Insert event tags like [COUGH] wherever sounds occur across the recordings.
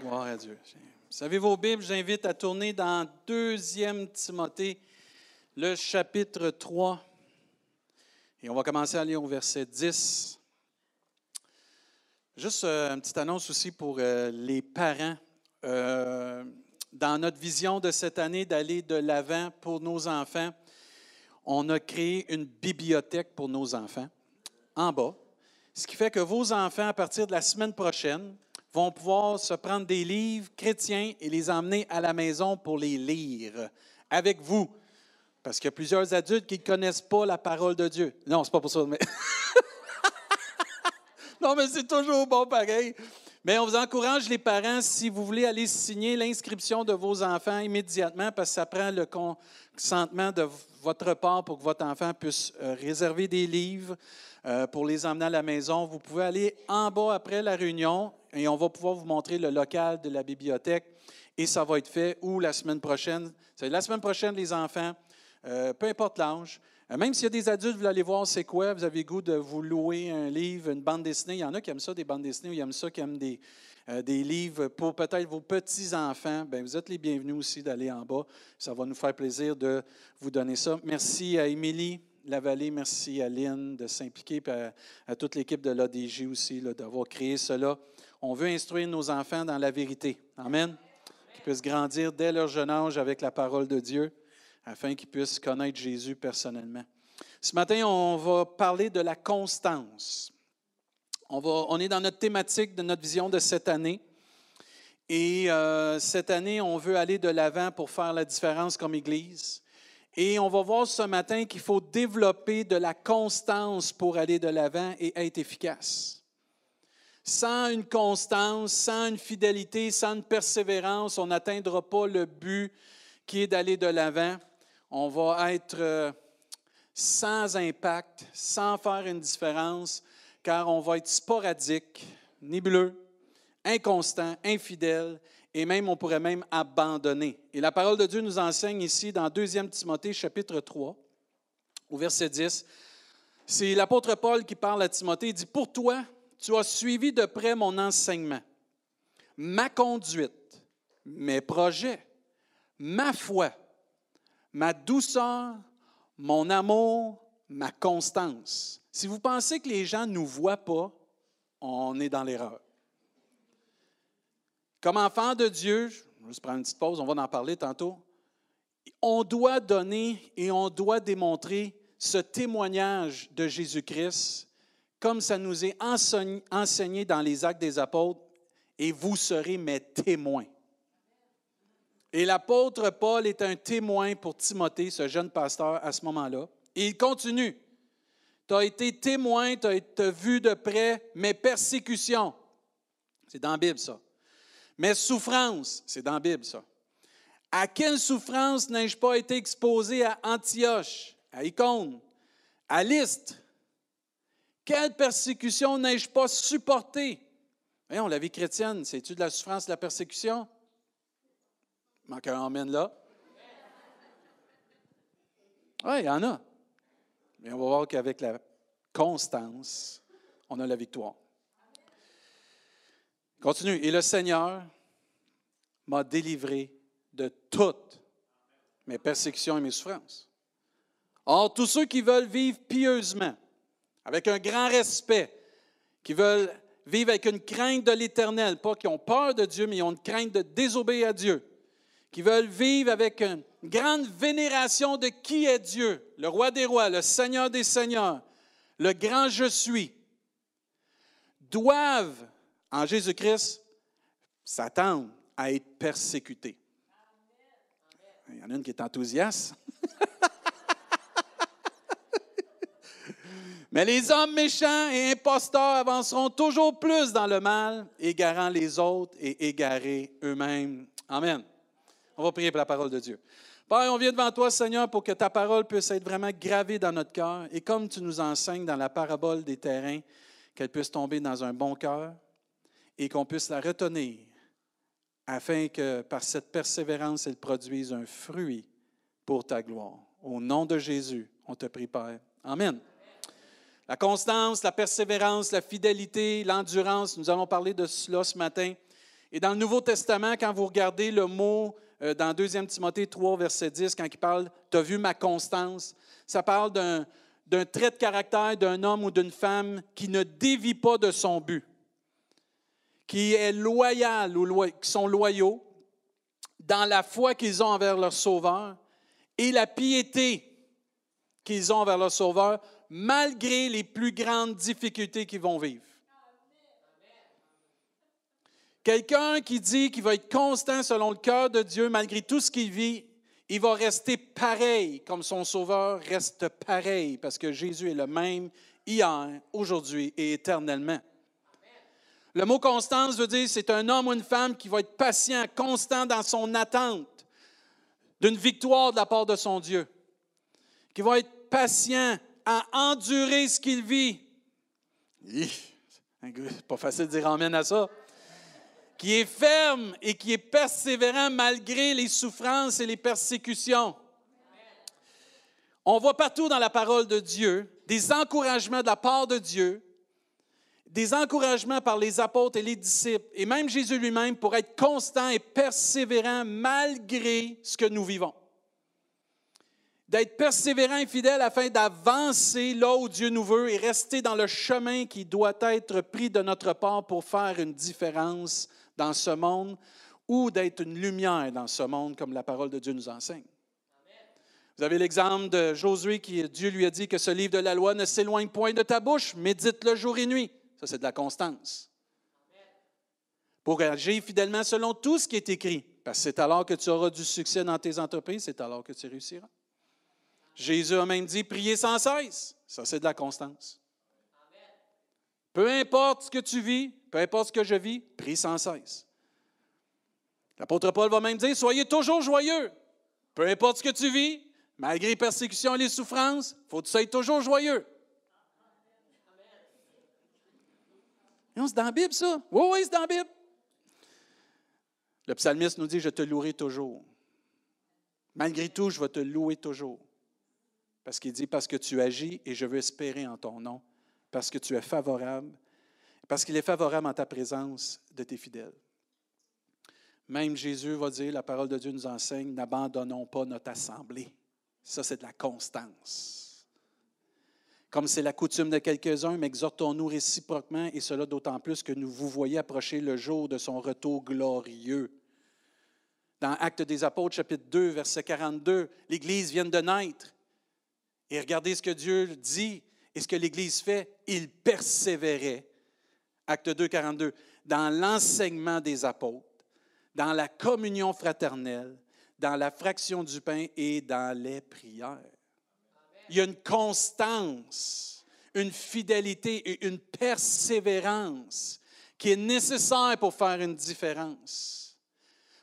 Gloire à Dieu. Vous avez vos Bibles, j'invite à tourner dans 2 Timothée, le chapitre 3. Et on va commencer à lire au verset 10. Juste euh, une petite annonce aussi pour euh, les parents. Euh, dans notre vision de cette année d'aller de l'avant pour nos enfants, on a créé une bibliothèque pour nos enfants en bas. Ce qui fait que vos enfants, à partir de la semaine prochaine, vont pouvoir se prendre des livres chrétiens et les emmener à la maison pour les lire avec vous. Parce qu'il y a plusieurs adultes qui ne connaissent pas la parole de Dieu. Non, c'est pas pour ça. Mais... [LAUGHS] non, mais c'est toujours bon pareil. Mais on vous encourage, les parents, si vous voulez aller signer l'inscription de vos enfants immédiatement, parce que ça prend le consentement de votre part pour que votre enfant puisse euh, réserver des livres euh, pour les emmener à la maison. Vous pouvez aller en bas après la réunion et on va pouvoir vous montrer le local de la bibliothèque et ça va être fait ou la semaine prochaine. C'est la semaine prochaine, les enfants, euh, peu importe l'âge. Euh, même s'il y a des adultes, vous allez voir c'est quoi, vous avez goût de vous louer un livre, une bande dessinée. Il y en a qui aiment ça, des bandes dessinées, ou ils aiment ça, qui aiment des, euh, des livres pour peut-être vos petits-enfants. Bien, vous êtes les bienvenus aussi d'aller en bas. Ça va nous faire plaisir de vous donner ça. Merci à Émilie Lavallée, merci à Lynn de s'impliquer, et à, toute l'équipe de l'ADJ aussi d'avoir créé cela. On veut instruire nos enfants dans la vérité. Amen. Qu'ils puissent grandir dès leur jeune âge avec la parole de Dieu, afin qu'ils puissent connaître Jésus personnellement. Ce matin, on va parler de la constance. On, va, on est dans notre thématique de notre vision de cette année. Et euh, cette année, on veut aller de l'avant pour faire la différence comme Église. Et on va voir ce matin qu'il faut développer de la constance pour aller de l'avant et être efficace. Sans une constance, sans une fidélité, sans une persévérance, on n'atteindra pas le but qui est d'aller de l'avant. On va être euh, sans impact, sans faire une différence, car on va être sporadique, nébuleux, inconstant, infidèle, et même on pourrait même abandonner. Et la parole de Dieu nous enseigne ici dans 2 Timothée chapitre 3, au verset 10. C'est l'apôtre Paul qui parle à Timothée, il dit, Pour toi, tu as suivi de près mon enseignement, ma conduite, mes projets, ma foi, ma douceur, mon amour, ma constance. Si vous pensez que les gens ne nous voient pas, on est dans l'erreur. Comme enfant de Dieu, je vais juste prendre une petite pause, on va en parler tantôt. On doit donner et on doit démontrer ce témoignage de Jésus-Christ comme ça nous est enseigné dans les actes des apôtres, et vous serez mes témoins. Et l'apôtre Paul est un témoin pour Timothée, ce jeune pasteur, à ce moment-là. Et il continue. Tu as été témoin, tu as vu de près mes persécutions. C'est dans la Bible, ça. Mes souffrances, c'est dans la Bible, ça. À quelle souffrance n'ai-je pas été exposé à Antioche, à Icône, à Lystre, quelle persécution n'ai-je pas supportée? Voyons, la vie chrétienne, c'est-tu de la souffrance, de la persécution? Il manque un amène là. Oui, il y en a. Mais on va voir qu'avec la constance, on a la victoire. Continue. Et le Seigneur m'a délivré de toutes mes persécutions et mes souffrances. Or, tous ceux qui veulent vivre pieusement, avec un grand respect, qui veulent vivre avec une crainte de l'Éternel, pas qui ont peur de Dieu, mais qui ont une crainte de désobéir à Dieu, qui veulent vivre avec une grande vénération de qui est Dieu, le roi des rois, le Seigneur des seigneurs, le grand je suis, doivent, en Jésus-Christ, s'attendre à être persécutés. Il y en a une qui est enthousiaste. Mais les hommes méchants et imposteurs avanceront toujours plus dans le mal, égarant les autres et égarés eux-mêmes. Amen. On va prier pour la parole de Dieu. Père, on vient devant toi, Seigneur, pour que ta parole puisse être vraiment gravée dans notre cœur. Et comme tu nous enseignes dans la parabole des terrains, qu'elle puisse tomber dans un bon cœur et qu'on puisse la retenir afin que par cette persévérance, elle produise un fruit pour ta gloire. Au nom de Jésus, on te prie, Père. Amen. La constance, la persévérance, la fidélité, l'endurance, nous allons parler de cela ce matin. Et dans le Nouveau Testament, quand vous regardez le mot euh, dans 2 Timothée 3, verset 10, quand il parle Tu as vu ma constance, ça parle d'un, trait de caractère d'un homme ou d'une femme qui ne dévie pas de son but, qui est loyal ou qui sont loyaux dans la foi qu'ils ont envers leur Sauveur et la piété qu'ils ont envers leur Sauveur, malgré les plus grandes difficultés qu'ils vont vivre. Quelqu'un qui dit qu'il va être constant selon le cœur de Dieu, malgré tout ce qu'il vit, il va rester pareil comme son Sauveur reste pareil, parce que Jésus est le même hier, aujourd'hui et éternellement. Le mot constance veut dire c'est un homme ou une femme qui va être patient, constant dans son attente d'une victoire de la part de son Dieu, qui va être patient à endurer ce qu'il vit. C'est pas facile de dire amène à ça qui est ferme et qui est persévérant malgré les souffrances et les persécutions. On voit partout dans la parole de Dieu des encouragements de la part de Dieu, des encouragements par les apôtres et les disciples, et même Jésus lui-même pour être constant et persévérant malgré ce que nous vivons. D'être persévérant et fidèle afin d'avancer là où Dieu nous veut et rester dans le chemin qui doit être pris de notre part pour faire une différence dans ce monde ou d'être une lumière dans ce monde, comme la parole de Dieu nous enseigne. Vous avez l'exemple de Josué qui, Dieu lui a dit que ce livre de la loi ne s'éloigne point de ta bouche, médite-le jour et nuit. Ça, c'est de la constance. Pour agir fidèlement selon tout ce qui est écrit. Parce que c'est alors que tu auras du succès dans tes entreprises, c'est alors que tu réussiras. Jésus a même dit, priez sans cesse. Ça, c'est de la constance. Peu importe ce que tu vis, peu importe ce que je vis, prie sans cesse. L'apôtre Paul va même dire, soyez toujours joyeux. Peu importe ce que tu vis, malgré les persécutions et les souffrances, il faut que tu sois toujours joyeux. c'est dans la Bible, ça. Oui, oui, c'est dans la Bible. Le psalmiste nous dit, je te louerai toujours. Malgré tout, je vais te louer toujours. Parce qu'il dit, parce que tu agis et je veux espérer en ton nom, parce que tu es favorable parce qu'il est favorable en ta présence de tes fidèles. Même Jésus va dire, la parole de Dieu nous enseigne, n'abandonnons pas notre assemblée. Ça, c'est de la constance. Comme c'est la coutume de quelques-uns, mais exhortons-nous réciproquement, et cela d'autant plus que nous vous voyez approcher le jour de son retour glorieux. Dans Actes des Apôtres, chapitre 2, verset 42, l'Église vient de naître. Et regardez ce que Dieu dit et ce que l'Église fait. Il persévérait Acte 2, 42, dans l'enseignement des apôtres, dans la communion fraternelle, dans la fraction du pain et dans les prières. Il y a une constance, une fidélité et une persévérance qui est nécessaire pour faire une différence,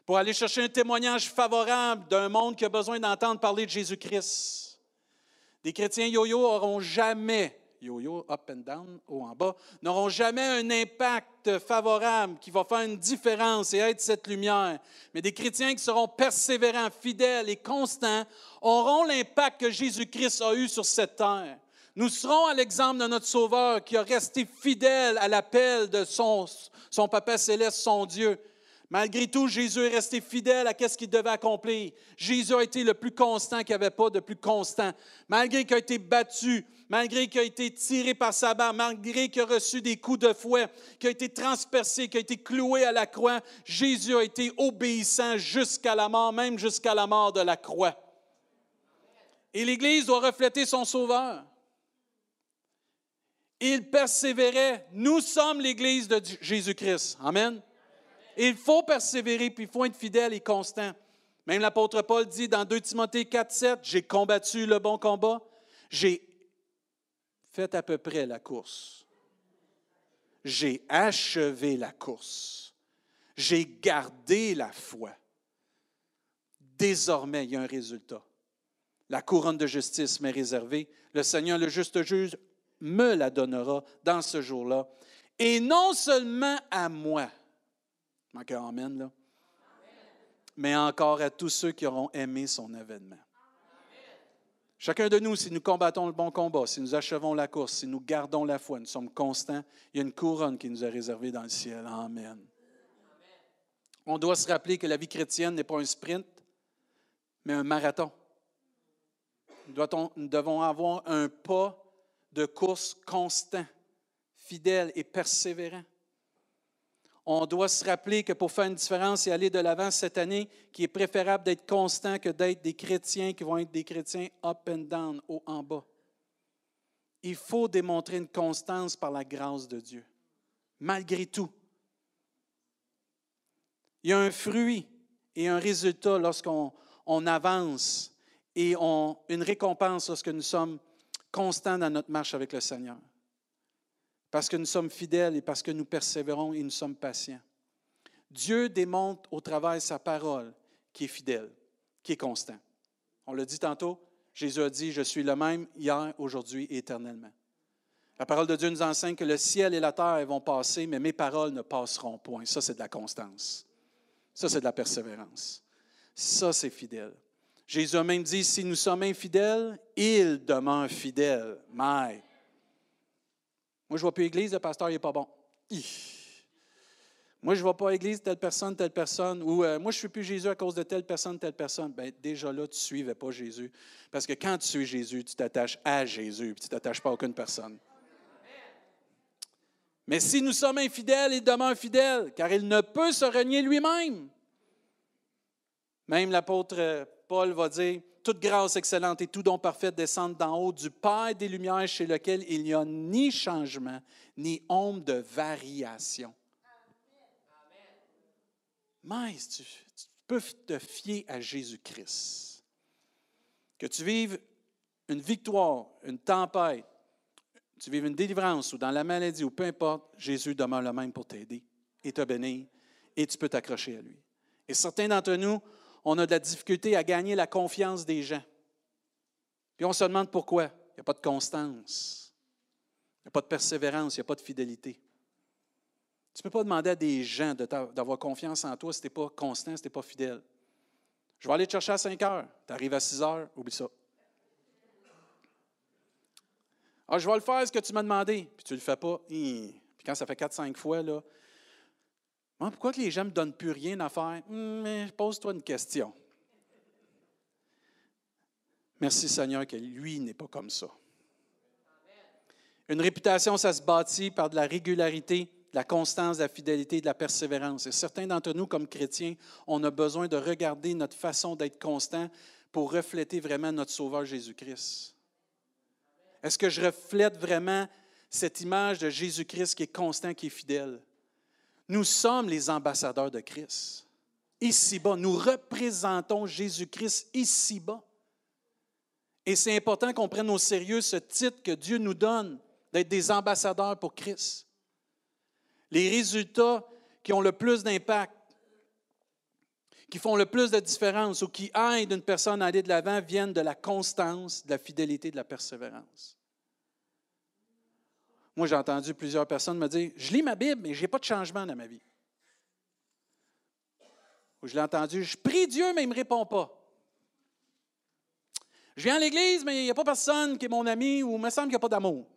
pour aller chercher un témoignage favorable d'un monde qui a besoin d'entendre parler de Jésus-Christ. Des chrétiens yo-yo n'auront jamais yo-yo, up and down, haut en bas, n'auront jamais un impact favorable qui va faire une différence et être cette lumière. Mais des chrétiens qui seront persévérants, fidèles et constants auront l'impact que Jésus-Christ a eu sur cette terre. Nous serons à l'exemple de notre Sauveur qui a resté fidèle à l'appel de son, son Papa céleste, son Dieu. Malgré tout, Jésus est resté fidèle à ce qu'il devait accomplir. Jésus a été le plus constant qu'il n'y avait pas de plus constant. Malgré qu'il a été battu, malgré qu'il a été tiré par sa barre, malgré qu'il a reçu des coups de fouet, qu'il a été transpercé, qu'il a été cloué à la croix, Jésus a été obéissant jusqu'à la mort, même jusqu'à la mort de la croix. Et l'Église doit refléter son Sauveur. Il persévérait. Nous sommes l'Église de Jésus-Christ. Amen. Il faut persévérer, puis il faut être fidèle et constant. Même l'apôtre Paul dit dans 2 Timothée 4, 7, J'ai combattu le bon combat, j'ai Faites à peu près la course. J'ai achevé la course. J'ai gardé la foi. Désormais, il y a un résultat. La couronne de justice m'est réservée. Le Seigneur, le juste juge, me la donnera dans ce jour-là. Et non seulement à moi, là, mais encore à tous ceux qui auront aimé son événement. Chacun de nous, si nous combattons le bon combat, si nous achevons la course, si nous gardons la foi, nous sommes constants, il y a une couronne qui nous est réservée dans le ciel. Amen. On doit se rappeler que la vie chrétienne n'est pas un sprint, mais un marathon. Nous devons avoir un pas de course constant, fidèle et persévérant. On doit se rappeler que pour faire une différence et aller de l'avant cette année, qu'il est préférable d'être constant que d'être des chrétiens qui vont être des chrétiens up and down, haut en bas. Il faut démontrer une constance par la grâce de Dieu, malgré tout. Il y a un fruit et un résultat lorsqu'on avance et on, une récompense lorsque nous sommes constants dans notre marche avec le Seigneur. Parce que nous sommes fidèles et parce que nous persévérons et nous sommes patients. Dieu démontre au de sa parole qui est fidèle, qui est constant. On l'a dit tantôt, Jésus a dit, je suis le même hier, aujourd'hui et éternellement. La parole de Dieu nous enseigne que le ciel et la terre vont passer, mais mes paroles ne passeront point. Ça, c'est de la constance. Ça, c'est de la persévérance. Ça, c'est fidèle. Jésus a même dit, si nous sommes infidèles, il demeure fidèle. Mais, moi, je ne vois plus l'église, le pasteur n'est pas bon. Moi, je ne vois pas l'église, telle personne, telle personne. Ou euh, moi, je ne suis plus Jésus à cause de telle personne, telle personne. Bien, déjà là, tu ne suivais pas Jésus. Parce que quand tu suis Jésus, tu t'attaches à Jésus, tu ne t'attaches pas à aucune personne. Mais si nous sommes infidèles, il demeure fidèle, car il ne peut se renier lui-même. Même l'apôtre Paul va dire, toute grâce excellente et tout don parfait descendent d'en haut du Père des Lumières chez lequel il n'y a ni changement, ni ombre de variation. Mais tu, peux te fier à Jésus-Christ. Que tu vives une victoire, une tempête, tu vives une délivrance ou dans la maladie ou peu importe, Jésus demeure le même pour t'aider et te bénir et tu peux t'accrocher à lui. Et certains d'entre nous, on a de la difficulté à gagner la confiance des gens. Puis on se demande pourquoi. Il n'y a pas de constance. Il n'y a pas de persévérance, il n'y a pas de fidélité. Tu ne peux pas demander à des gens d'avoir confiance en toi si tu n'es pas constant, si tu n'es pas fidèle. Je vais aller te chercher à 5 heures. Tu arrives à 6 heures, oublie ça. Ah, je vais le faire ce que tu m'as demandé. Puis tu ne le fais pas. Puis quand ça fait 4-5 fois, là, pourquoi que les gens ne me donnent plus rien à faire? Hmm, pose-toi une question. Merci Seigneur que lui n'est pas comme ça. Une réputation, ça se bâtit par de la régularité, de la constance, de la fidélité, de la persévérance. Et certains d'entre nous, comme chrétiens, on a besoin de regarder notre façon d'être constant pour refléter vraiment notre Sauveur Jésus-Christ. Est-ce que je reflète vraiment cette image de Jésus-Christ qui est constant, qui est fidèle? Nous sommes les ambassadeurs de Christ. Ici-bas, nous représentons Jésus-Christ ici-bas. Et c'est important qu'on prenne au sérieux ce titre que Dieu nous donne d'être des ambassadeurs pour Christ. Les résultats qui ont le plus d'impact, qui font le plus de différence ou qui aident une personne à aller de l'avant viennent de la constance, de la fidélité, de la persévérance. Moi, j'ai entendu plusieurs personnes me dire Je lis ma Bible, mais je n'ai pas de changement dans ma vie. Ou je l'ai entendu Je prie Dieu, mais il ne me répond pas. Je viens à l'église, mais il n'y a pas personne qui est mon ami ou il me semble qu'il n'y a pas d'amour.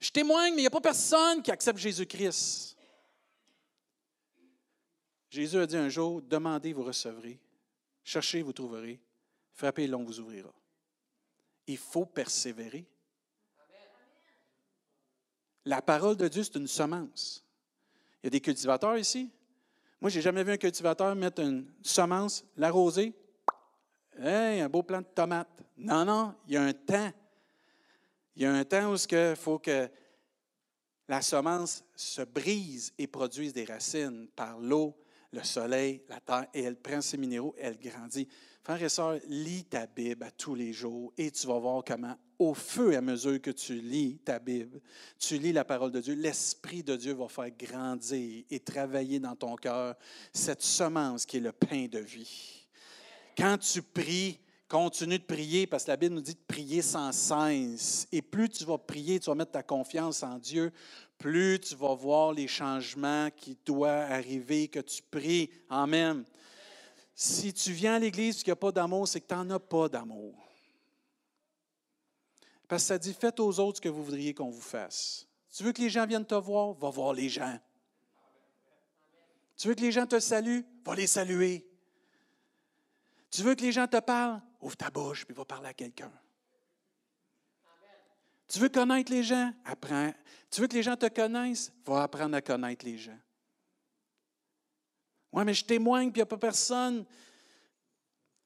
Je témoigne, mais il n'y a pas personne qui accepte Jésus-Christ. Jésus a dit un jour Demandez, vous recevrez. Cherchez, vous trouverez. Frappez, l'on vous ouvrira. Il faut persévérer. La parole de Dieu, c'est une semence. Il y a des cultivateurs ici. Moi, je n'ai jamais vu un cultivateur mettre une semence, l'arroser. Hey, un beau plant de tomates. Non, non, il y a un temps. Il y a un temps où il faut que la semence se brise et produise des racines par l'eau, le soleil, la terre, et elle prend ses minéraux, elle grandit. Frères et sœurs, lis ta Bible à tous les jours et tu vas voir comment au fur et à mesure que tu lis ta Bible, tu lis la parole de Dieu, l'Esprit de Dieu va faire grandir et travailler dans ton cœur cette semence qui est le pain de vie. Quand tu pries, continue de prier parce que la Bible nous dit de prier sans cesse. Et plus tu vas prier, tu vas mettre ta confiance en Dieu, plus tu vas voir les changements qui doivent arriver, que tu pries. Amen. Si tu viens à l'Église et qu'il n'y a pas d'amour, c'est que tu n'en as pas d'amour. Parce que ça dit, faites aux autres ce que vous voudriez qu'on vous fasse. Tu veux que les gens viennent te voir? Va voir les gens. Tu veux que les gens te saluent? Va les saluer. Tu veux que les gens te parlent? Ouvre ta bouche puis va parler à quelqu'un. Tu veux connaître les gens? Apprends. Tu veux que les gens te connaissent? Va apprendre à connaître les gens. Oui, mais je témoigne, puis il n'y a pas personne.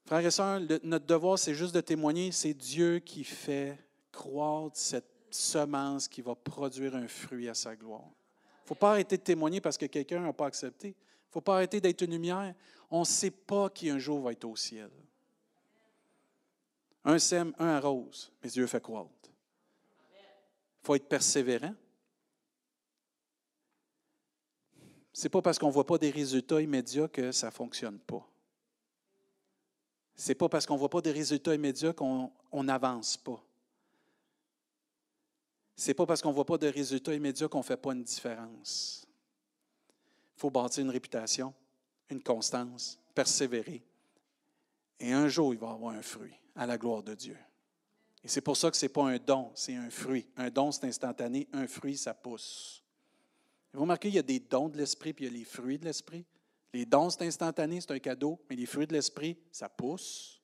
Frères et sœurs, notre devoir, c'est juste de témoigner. C'est Dieu qui fait croître cette semence qui va produire un fruit à sa gloire. Il ne faut pas arrêter de témoigner parce que quelqu'un n'a pas accepté. Il ne faut pas arrêter d'être une lumière. On ne sait pas qui un jour va être au ciel. Un sème, un arrose, mais Dieu fait croître. Il faut être persévérant. Ce n'est pas parce qu'on ne voit pas des résultats immédiats que ça ne fonctionne pas. Ce n'est pas parce qu'on ne voit pas des résultats immédiats qu'on n'avance pas. Ce n'est pas parce qu'on ne voit pas de résultats immédiats qu'on ne fait pas une différence. Il faut bâtir une réputation, une constance, persévérer. Et un jour, il va avoir un fruit à la gloire de Dieu. Et c'est pour ça que ce n'est pas un don, c'est un fruit. Un don, c'est instantané. Un fruit, ça pousse. Vous remarquez, il y a des dons de l'esprit, puis il y a les fruits de l'esprit. Les dons, c'est instantané, c'est un cadeau, mais les fruits de l'esprit, ça pousse.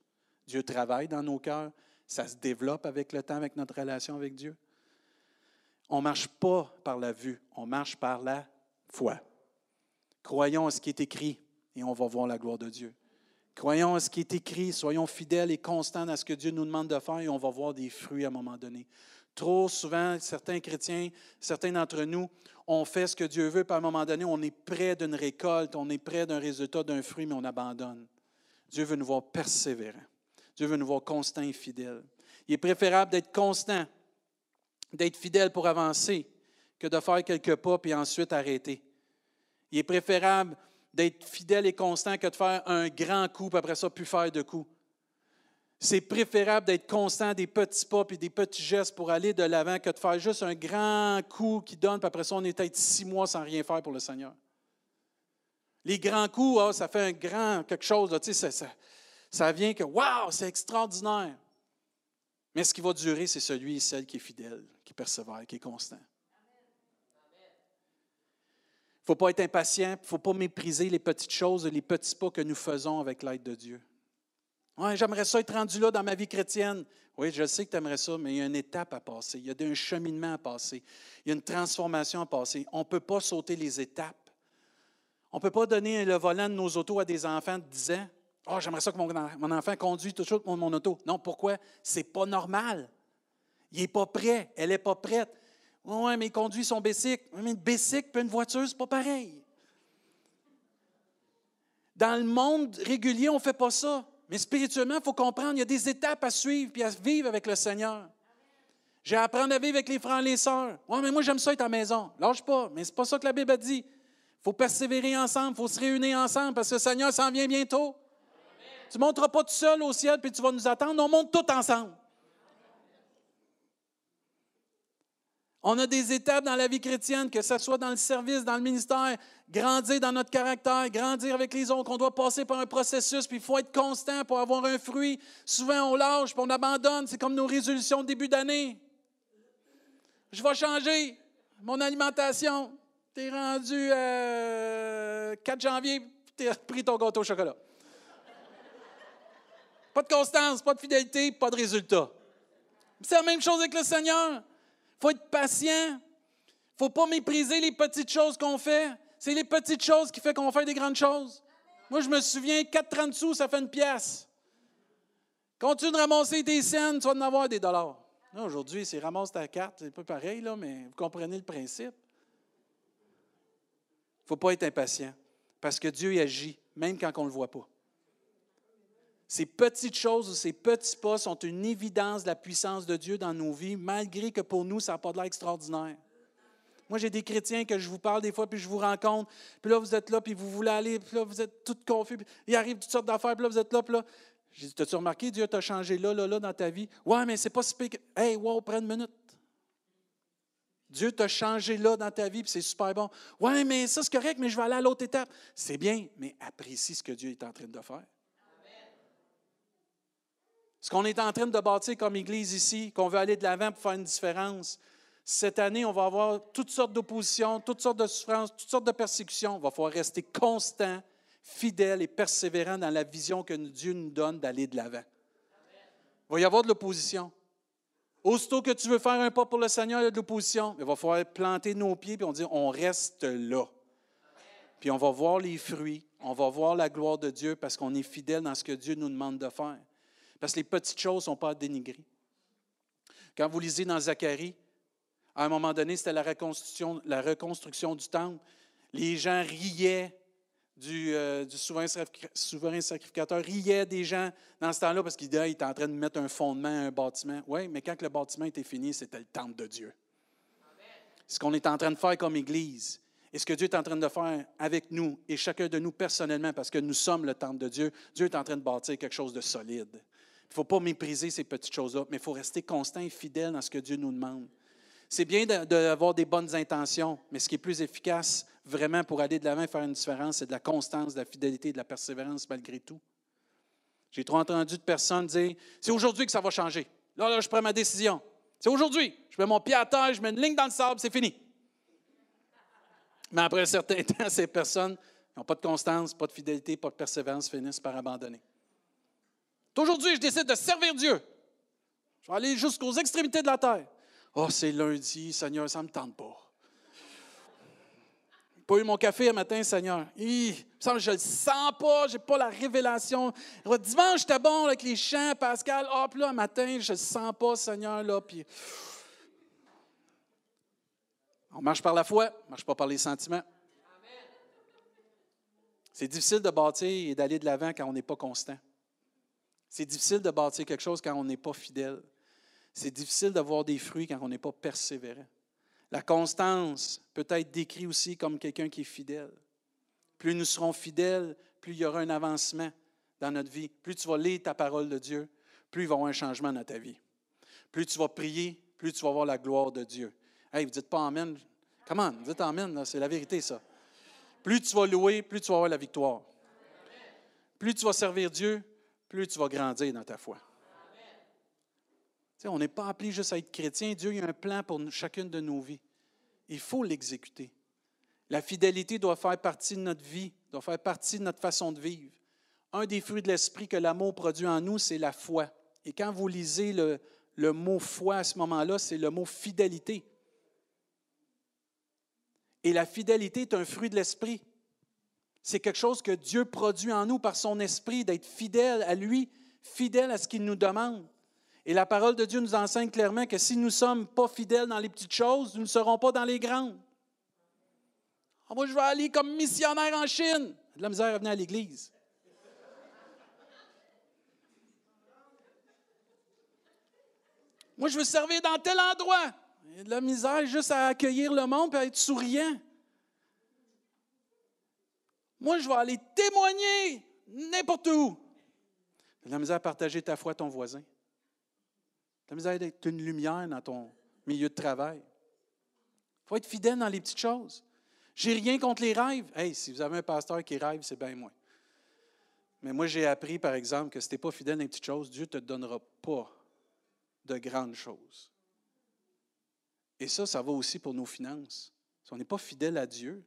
Dieu travaille dans nos cœurs. Ça se développe avec le temps, avec notre relation avec Dieu. On ne marche pas par la vue, on marche par la foi. Croyons à ce qui est écrit et on va voir la gloire de Dieu. Croyons à ce qui est écrit, soyons fidèles et constants à ce que Dieu nous demande de faire et on va voir des fruits à un moment donné. Trop souvent, certains chrétiens, certains d'entre nous, on fait ce que Dieu veut, puis à un moment donné, on est près d'une récolte, on est près d'un résultat, d'un fruit, mais on abandonne. Dieu veut nous voir persévérants. Dieu veut nous voir constants et fidèles. Il est préférable d'être constant, d'être fidèle pour avancer, que de faire quelques pas puis ensuite arrêter. Il est préférable d'être fidèle et constant que de faire un grand coup, puis après ça, plus faire de coups. C'est préférable d'être constant des petits pas et des petits gestes pour aller de l'avant que de faire juste un grand coup qui donne, puis après ça, on est peut-être six mois sans rien faire pour le Seigneur. Les grands coups, ah, ça fait un grand quelque chose, là, ça, ça, ça vient que, waouh, c'est extraordinaire. Mais ce qui va durer, c'est celui et celle qui est fidèle, qui persévère, qui est constant ne faut pas être impatient, il ne faut pas mépriser les petites choses, les petits pas que nous faisons avec l'aide de Dieu. Ouais, j'aimerais ça être rendu là dans ma vie chrétienne. Oui, je sais que tu aimerais ça, mais il y a une étape à passer, il y a un cheminement à passer, il y a une transformation à passer. On ne peut pas sauter les étapes. On ne peut pas donner le volant de nos autos à des enfants de 10 ans. Oh, j'aimerais ça que mon, enfant conduise tout de suite mon, mon auto. Non, pourquoi? C'est pas normal. Il n'est pas prêt, elle n'est pas prête. Oui, mais il conduit son bicycle. Mais une bicycle et une voiture, c'est pas pareil. Dans le monde régulier, on ne fait pas ça. Mais spirituellement, il faut comprendre, il y a des étapes à suivre et à vivre avec le Seigneur. J'ai à apprendre à vivre avec les frères et les sœurs. Oui, mais moi, j'aime ça être à la maison. Lâche pas. Mais ce n'est pas ça que la Bible dit. Il faut persévérer ensemble, il faut se réunir ensemble parce que le Seigneur s'en vient bientôt. Tu ne monteras pas tout seul au ciel puis tu vas nous attendre. On monte tout ensemble. On a des étapes dans la vie chrétienne, que ce soit dans le service, dans le ministère, grandir dans notre caractère, grandir avec les autres. On doit passer par un processus, puis il faut être constant pour avoir un fruit. Souvent, on lâche, puis on abandonne. C'est comme nos résolutions de début d'année. Je vais changer mon alimentation. Tu es rendu euh, 4 janvier, tu as pris ton gâteau au chocolat. Pas de constance, pas de fidélité, pas de résultat. C'est la même chose avec le Seigneur faut être patient. Il faut pas mépriser les petites choses qu'on fait. C'est les petites choses qui font qu'on fait des grandes choses. Moi, je me souviens, 4,30 sous, ça fait une pièce. Continue de ramasser tes scènes, tu vas en avoir des dollars. Aujourd'hui, c'est ramasse ta carte, c'est pas pareil, là, mais vous comprenez le principe. Il ne faut pas être impatient, parce que Dieu agit, même quand on ne le voit pas. Ces petites choses ou ces petits pas sont une évidence de la puissance de Dieu dans nos vies, malgré que pour nous, ça n'a pas de l'air extraordinaire. Moi, j'ai des chrétiens que je vous parle des fois, puis je vous rencontre, puis là, vous êtes là, puis vous voulez aller, puis là, vous êtes tout confus, puis il arrive toutes sortes d'affaires, puis là, vous êtes là, puis là. J'ai dit, t'as-tu remarqué, Dieu t'a changé là, là, là, dans ta vie? Ouais, mais c'est pas si Hey, wow, prends une minute. Dieu t'a changé là dans ta vie, puis c'est super bon. Ouais, mais ça, c'est correct, mais je vais aller à l'autre étape. C'est bien, mais apprécie ce que Dieu est en train de faire. Ce qu'on est en train de bâtir comme Église ici, qu'on veut aller de l'avant pour faire une différence, Cette année, on va avoir toutes sortes d'oppositions, toutes sortes de souffrances, toutes sortes de persécutions. Il va falloir rester constant, fidèle et persévérant dans la vision que Dieu nous donne d'aller de l'avant. Il va y avoir de l'opposition. Aussitôt que tu veux faire un pas pour le Seigneur, il y a de l'opposition. Il va falloir planter nos pieds et on dit on reste là. Puis on va voir les fruits, on va voir la gloire de Dieu parce qu'on est fidèle dans ce que Dieu nous demande de faire. Parce que les petites choses ne sont pas à dénigrer. Quand vous lisez dans Zacharie, à un moment donné, c'était la reconstruction, du temple. Les gens riaient du, euh, souverain, sacrificateur, riaient des gens dans ce temps-là parce qu'il était en train de mettre un fondement un bâtiment. Oui, mais quand le bâtiment était fini, c'était le temple de Dieu. Ce qu'on est en train de faire comme Église, et ce que Dieu est en train de faire avec nous et chacun de nous personnellement, parce que nous sommes le temple de Dieu, Dieu est en train de bâtir quelque chose de solide. Il ne faut pas mépriser ces petites choses-là, mais il faut rester constant et fidèle dans ce que Dieu nous demande. C'est bien d'avoir des bonnes intentions, mais ce qui est plus efficace vraiment pour aller de l'avant et faire une différence, c'est de la constance, de la fidélité, de la persévérance malgré tout. J'ai trop entendu de personnes dire C'est aujourd'hui que ça va changer. Là, là, je prends ma décision. C'est aujourd'hui. Je mets mon pied à terre, je mets une ligne dans le sable, c'est fini. Mais après un certain [LAUGHS] temps, ces personnes n'ont pas de constance, pas de fidélité, pas de persévérance, finissent par abandonner. Aujourd'hui, je décide de servir Dieu. Je vais aller jusqu'aux extrémités de la terre. Oh, c'est lundi, Seigneur, ça ne me tente pas. Pas eu mon café un matin, Seigneur. je ne le sens pas, je n'ai pas la révélation. Dimanche, j'étais bon avec les chants, Pascal. Oh, puis là, un matin, je ne le sens pas, Seigneur. Là, puis on marche par la foi, on ne marche pas par les sentiments. C'est difficile de bâtir et d'aller de l'avant quand on n'est pas constant. C'est difficile de bâtir quelque chose quand on n'est pas fidèle. C'est difficile d'avoir des fruits quand on n'est pas persévérant. La constance peut être décrite aussi comme quelqu'un qui est fidèle. Plus nous serons fidèles, plus il y aura un avancement dans notre vie. Plus tu vas lire ta parole de Dieu, plus il va y avoir un changement dans ta vie. Plus tu vas prier, plus tu vas voir la gloire de Dieu. Hey, vous dites pas Amen. Comment? Dites Amen, c'est la vérité, ça. Plus tu vas louer, plus tu vas avoir la victoire. Plus tu vas servir Dieu, plus tu vas grandir dans ta foi. on n'est pas appelé juste à être chrétien. Dieu a un plan pour chacune de nos vies. Il faut l'exécuter. La fidélité doit faire partie de notre vie, doit faire partie de notre façon de vivre. Un des fruits de l'esprit que l'amour produit en nous, c'est la foi. Et quand vous lisez le, le mot foi à ce moment-là, c'est le mot fidélité. Et la fidélité est un fruit de l'esprit. C'est quelque chose que Dieu produit en nous par son esprit, d'être fidèle à lui, fidèle à ce qu'il nous demande. Et la parole de Dieu nous enseigne clairement que si nous ne sommes pas fidèles dans les petites choses, nous ne serons pas dans les grandes. Ah, moi, je vais aller comme missionnaire en Chine. De la misère à venir à l'Église. Moi, je veux servir dans tel endroit. Il y a de la misère juste à accueillir le monde et à être souriant. Moi, je vais aller témoigner n'importe où. De la misère à partager ta foi à ton voisin. De la misère d'être une lumière dans ton milieu de travail. Il faut être fidèle dans les petites choses. J'ai rien contre les rêves. Hey, si vous avez un pasteur qui rêve, c'est bien moi. Mais moi, j'ai appris, par exemple, que si tu n'es pas fidèle dans les petites choses, Dieu ne te donnera pas de grandes choses. Et ça, ça va aussi pour nos finances. Si on n'est pas fidèle à Dieu,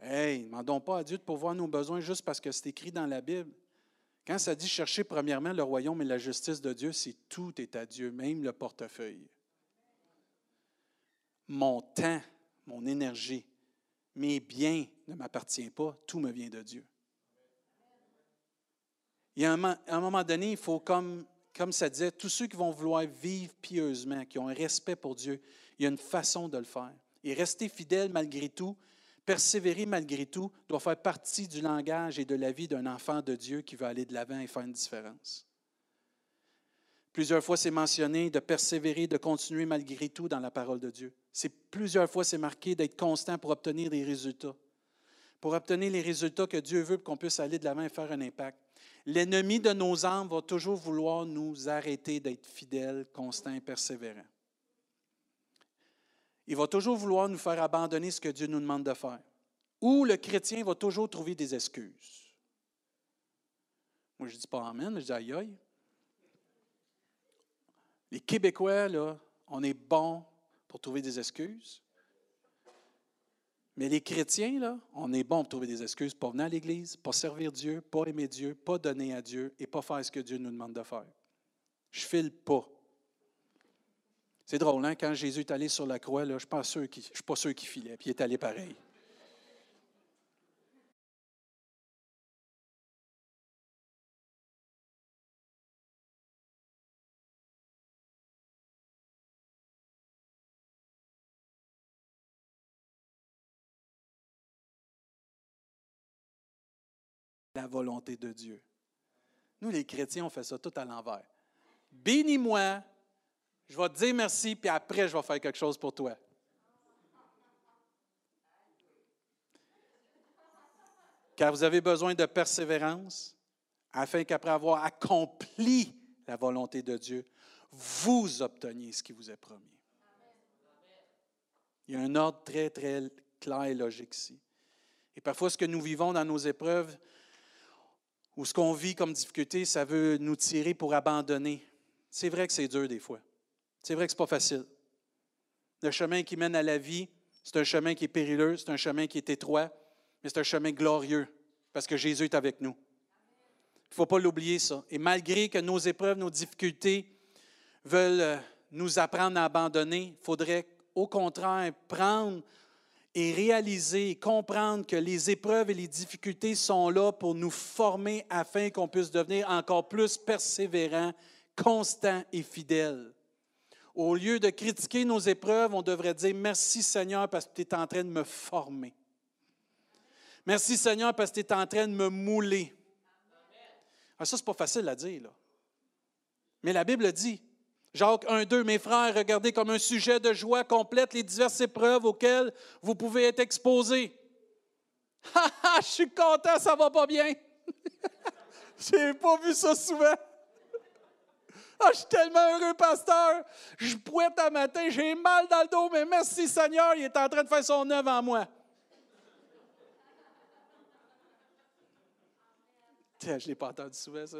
hey, ne demandons pas à Dieu de pourvoir nos besoins juste parce que c'est écrit dans la Bible. Quand ça dit chercher premièrement le royaume et la justice de Dieu, c'est tout est à Dieu, même le portefeuille. Mon temps, mon énergie, mes biens ne m'appartiennent pas, tout me vient de Dieu. Il y a un, moment donné, il faut comme comme ça disait, tous ceux qui vont vouloir vivre pieusement, qui ont un respect pour Dieu, il y a une façon de le faire. Et rester fidèle malgré tout, persévérer malgré tout, doit faire partie du langage et de la vie d'un enfant de Dieu qui veut aller de l'avant et faire une différence. Plusieurs fois, c'est mentionné de persévérer, de continuer malgré tout dans la parole de Dieu. C'est plusieurs fois, c'est marqué d'être constant pour obtenir des résultats. Pour obtenir les résultats que Dieu veut pour qu'on puisse aller de l'avant et faire un impact. L'ennemi de nos âmes va toujours vouloir nous arrêter d'être fidèles, constants et persévérants. Il va toujours vouloir nous faire abandonner ce que Dieu nous demande de faire. Ou le chrétien va toujours trouver des excuses. Moi, je ne dis pas Amen, je dis aïe aïe. Les Québécois, on est bons pour trouver des excuses. Mais les chrétiens, là, on est bon pour trouver des excuses, pas venir à l'Église, pas servir Dieu, pas aimer Dieu, pas donner à Dieu et pas faire ce que Dieu nous demande de faire. Je file pas. C'est drôle, hein? quand Jésus est allé sur la croix, là, je ne suis pas sûr qu'il filait, puis il est allé pareil. la volonté de Dieu. Nous, les chrétiens, on fait ça tout à l'envers. Bénis-moi, je vais te dire merci, puis après, je vais faire quelque chose pour toi. Car vous avez besoin de persévérance, afin qu'après avoir accompli la volonté de Dieu, vous obteniez ce qui vous est promis. Il y a un ordre très, très clair et logique ici. Et parfois, ce que nous vivons dans nos épreuves, ou ce qu'on vit comme difficulté, ça veut nous tirer pour abandonner. C'est vrai que c'est dur des fois. C'est vrai que ce n'est pas facile. Le chemin qui mène à la vie, c'est un chemin qui est périlleux, c'est un chemin qui est étroit, mais c'est un chemin glorieux parce que Jésus est avec nous. Il ne faut pas l'oublier, ça. Et malgré que nos épreuves, nos difficultés veulent euh, nous apprendre à abandonner, il faudrait au contraire prendre et réaliser et comprendre que les épreuves et les difficultés sont là pour nous former afin qu'on puisse devenir encore plus persévérant, constant et fidèle. Au lieu de critiquer nos épreuves, on devrait dire merci Seigneur parce que tu es en train de me former. Merci Seigneur parce que tu es en train de me mouler. Ah, ça, ce n'est pas facile à dire. Mais la Bible dit, Jacques 1, 2, mes frères, regardez comme un sujet de joie complète les diverses épreuves auxquelles vous pouvez être exposés. [LAUGHS] je suis content, ça va pas bien. [LAUGHS] J'ai pas vu ça souvent. Ah, je suis tellement heureux, pasteur. Je poète à matin, j'ai mal dans le dos, mais merci Seigneur, il est en train de faire son œuvre en moi. [LAUGHS] Tiens, je ne l'ai pas entendu souvent, ça.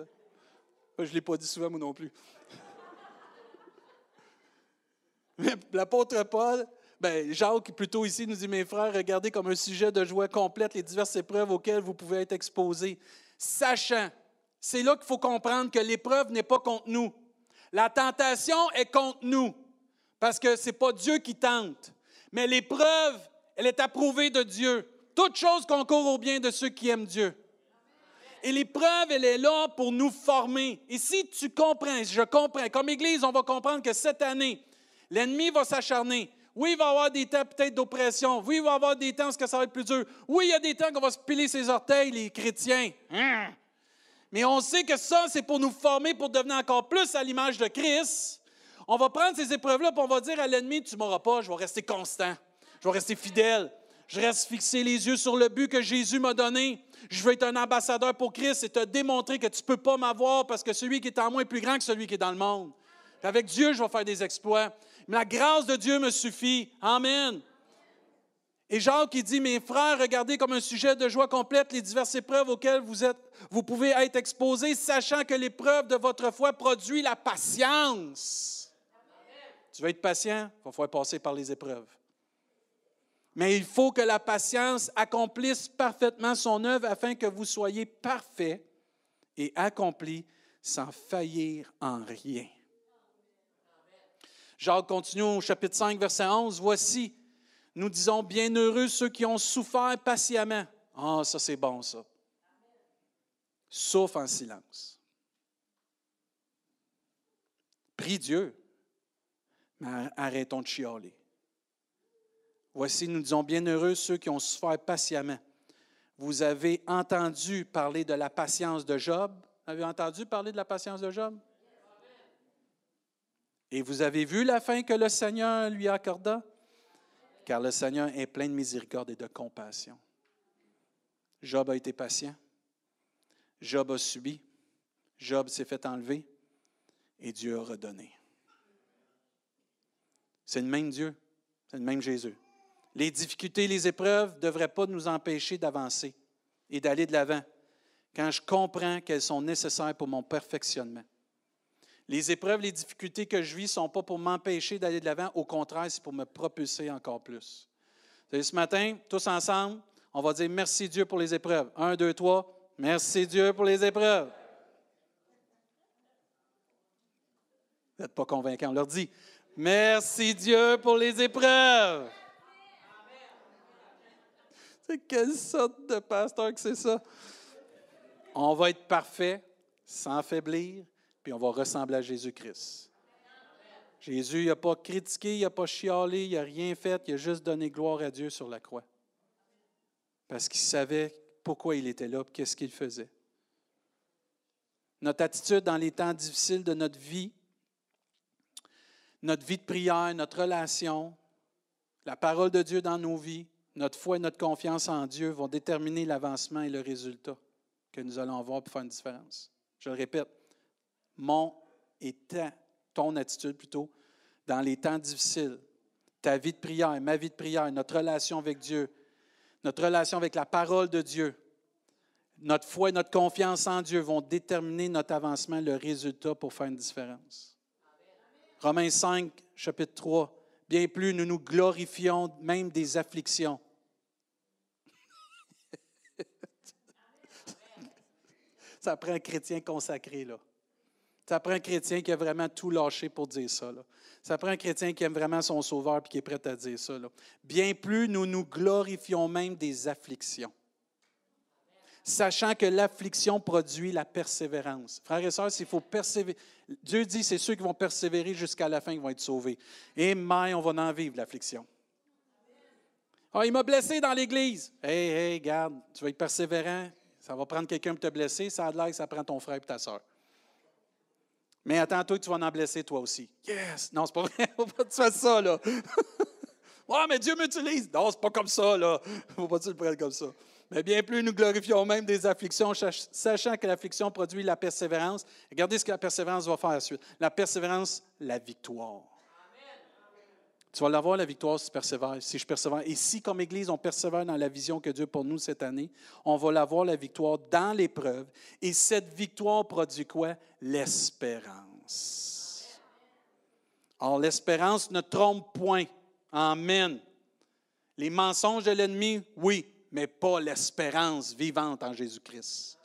Je ne l'ai pas dit souvent, moi non plus. [LAUGHS] L'apôtre Paul, ben, Jacques, plutôt ici, nous dit Mes frères, regardez comme un sujet de joie complète les diverses épreuves auxquelles vous pouvez être exposés. Sachant, c'est là qu'il faut comprendre que l'épreuve n'est pas contre nous. La tentation est contre nous, parce que ce n'est pas Dieu qui tente. Mais l'épreuve, elle est approuvée de Dieu. Toute chose concourt au bien de ceux qui aiment Dieu. Et l'épreuve, elle est là pour nous former. Et si tu comprends, je comprends, comme Église, on va comprendre que cette année, L'ennemi va s'acharner. Oui, il va y avoir des temps peut-être d'oppression. Oui, il va y avoir des temps où ça va être plus dur. Oui, il y a des temps qu'on va se piler ses orteils, les chrétiens. Hein? Mais on sait que ça, c'est pour nous former, pour devenir encore plus à l'image de Christ. On va prendre ces épreuves-là, et on va dire à l'ennemi, tu ne m'auras pas, je vais rester constant. Je vais rester fidèle. Je reste fixé les yeux sur le but que Jésus m'a donné. Je veux être un ambassadeur pour Christ et te démontrer que tu ne peux pas m'avoir parce que celui qui est en moi est plus grand que celui qui est dans le monde. avec Dieu, je vais faire des exploits. Mais la grâce de Dieu me suffit. Amen. Et Jacques qui dit, mes frères, regardez comme un sujet de joie complète les diverses épreuves auxquelles vous, êtes, vous pouvez être exposés, sachant que l'épreuve de votre foi produit la patience. Tu veux être patient, il va falloir passer par les épreuves. Mais il faut que la patience accomplisse parfaitement son œuvre afin que vous soyez parfaits et accomplis sans faillir en rien. Jacques continue au chapitre 5, verset 11. Voici, nous disons, bienheureux ceux qui ont souffert patiemment. Ah, ça c'est bon, ça. Sauf en silence. Prie Dieu, mais arrêtons de chialer. Voici, nous disons, bienheureux ceux qui ont souffert patiemment. Vous avez entendu parler de la patience de Job? Avez vous entendu parler de la patience de Job? Et vous avez vu la fin que le Seigneur lui accorda? Car le Seigneur est plein de miséricorde et de compassion. Job a été patient. Job a subi. Job s'est fait enlever. Et Dieu a redonné. C'est le même Dieu. C'est le même Jésus. Les difficultés, les épreuves ne devraient pas nous empêcher d'avancer et d'aller de l'avant quand je comprends qu'elles sont nécessaires pour mon perfectionnement. Les épreuves, les difficultés que je vis ne sont pas pour m'empêcher d'aller de l'avant. Au contraire, c'est pour me propulser encore plus. ce matin, tous ensemble, on va dire merci Dieu pour les épreuves. Un, deux, trois. Merci Dieu pour les épreuves. Vous n'êtes pas convaincants, on leur dit merci Dieu pour les épreuves. C'est quelle sorte de pasteur que c'est ça? On va être parfait, sans faiblir, puis on va ressembler à Jésus-Christ. Jésus, il n'a pas critiqué, il n'a pas chialé, il n'a rien fait, il a juste donné gloire à Dieu sur la croix. Parce qu'il savait pourquoi il était là, qu'est-ce qu'il faisait. Notre attitude dans les temps difficiles de notre vie, notre vie de prière, notre relation, la parole de Dieu dans nos vies, notre foi et notre confiance en Dieu vont déterminer l'avancement et le résultat que nous allons avoir pour faire une différence. Je le répète, mon et ton attitude plutôt, dans les temps difficiles, ta vie de prière, ma vie de prière, notre relation avec Dieu, notre relation avec la parole de Dieu, notre foi et notre confiance en Dieu vont déterminer notre avancement, le résultat pour faire une différence. Romains 5, chapitre 3. Bien plus, nous nous glorifions même des afflictions. [LAUGHS] Ça prend un chrétien consacré, là. Ça prend un chrétien qui a vraiment tout lâché pour dire ça. Ça prend un chrétien qui aime vraiment son sauveur et qui est prêt à dire ça. Bien plus, nous nous glorifions même des afflictions. Sachant que l'affliction produit la persévérance. Frères et sœurs, s'il faut persévérer, Dieu dit c'est ceux qui vont persévérer jusqu'à la fin qui vont être sauvés. Et mais on va en vivre l'affliction. Ah, il m'a blessé dans l'église. Hey, hey, garde, tu vas être persévérant. Ça va prendre quelqu'un pour te blesser. Ça a l'air que ça prend ton frère et ta soeur. Mais attends-toi que tu vas en blesser toi aussi. Yes! Non, c'est pas vrai. [LAUGHS] Faut pas que tu fasses ça, là. [LAUGHS] ouais, mais Dieu m'utilise. Non, c'est pas comme ça, là. [LAUGHS] Faut pas que tu le prennes comme ça. Mais bien plus, nous glorifions même des afflictions, sachant que l'affliction produit la persévérance. Regardez ce que la persévérance va faire ensuite. La persévérance, la victoire. Tu vas l'avoir, la victoire, si tu persévères, si je persévère. Et si, comme Église, on persévère dans la vision que Dieu a pour nous cette année, on va l'avoir, la victoire, dans l'épreuve. Et cette victoire produit quoi? L'espérance. Or, l'espérance ne trompe point. Amen. Les mensonges de l'ennemi, oui, mais pas l'espérance vivante en Jésus-Christ.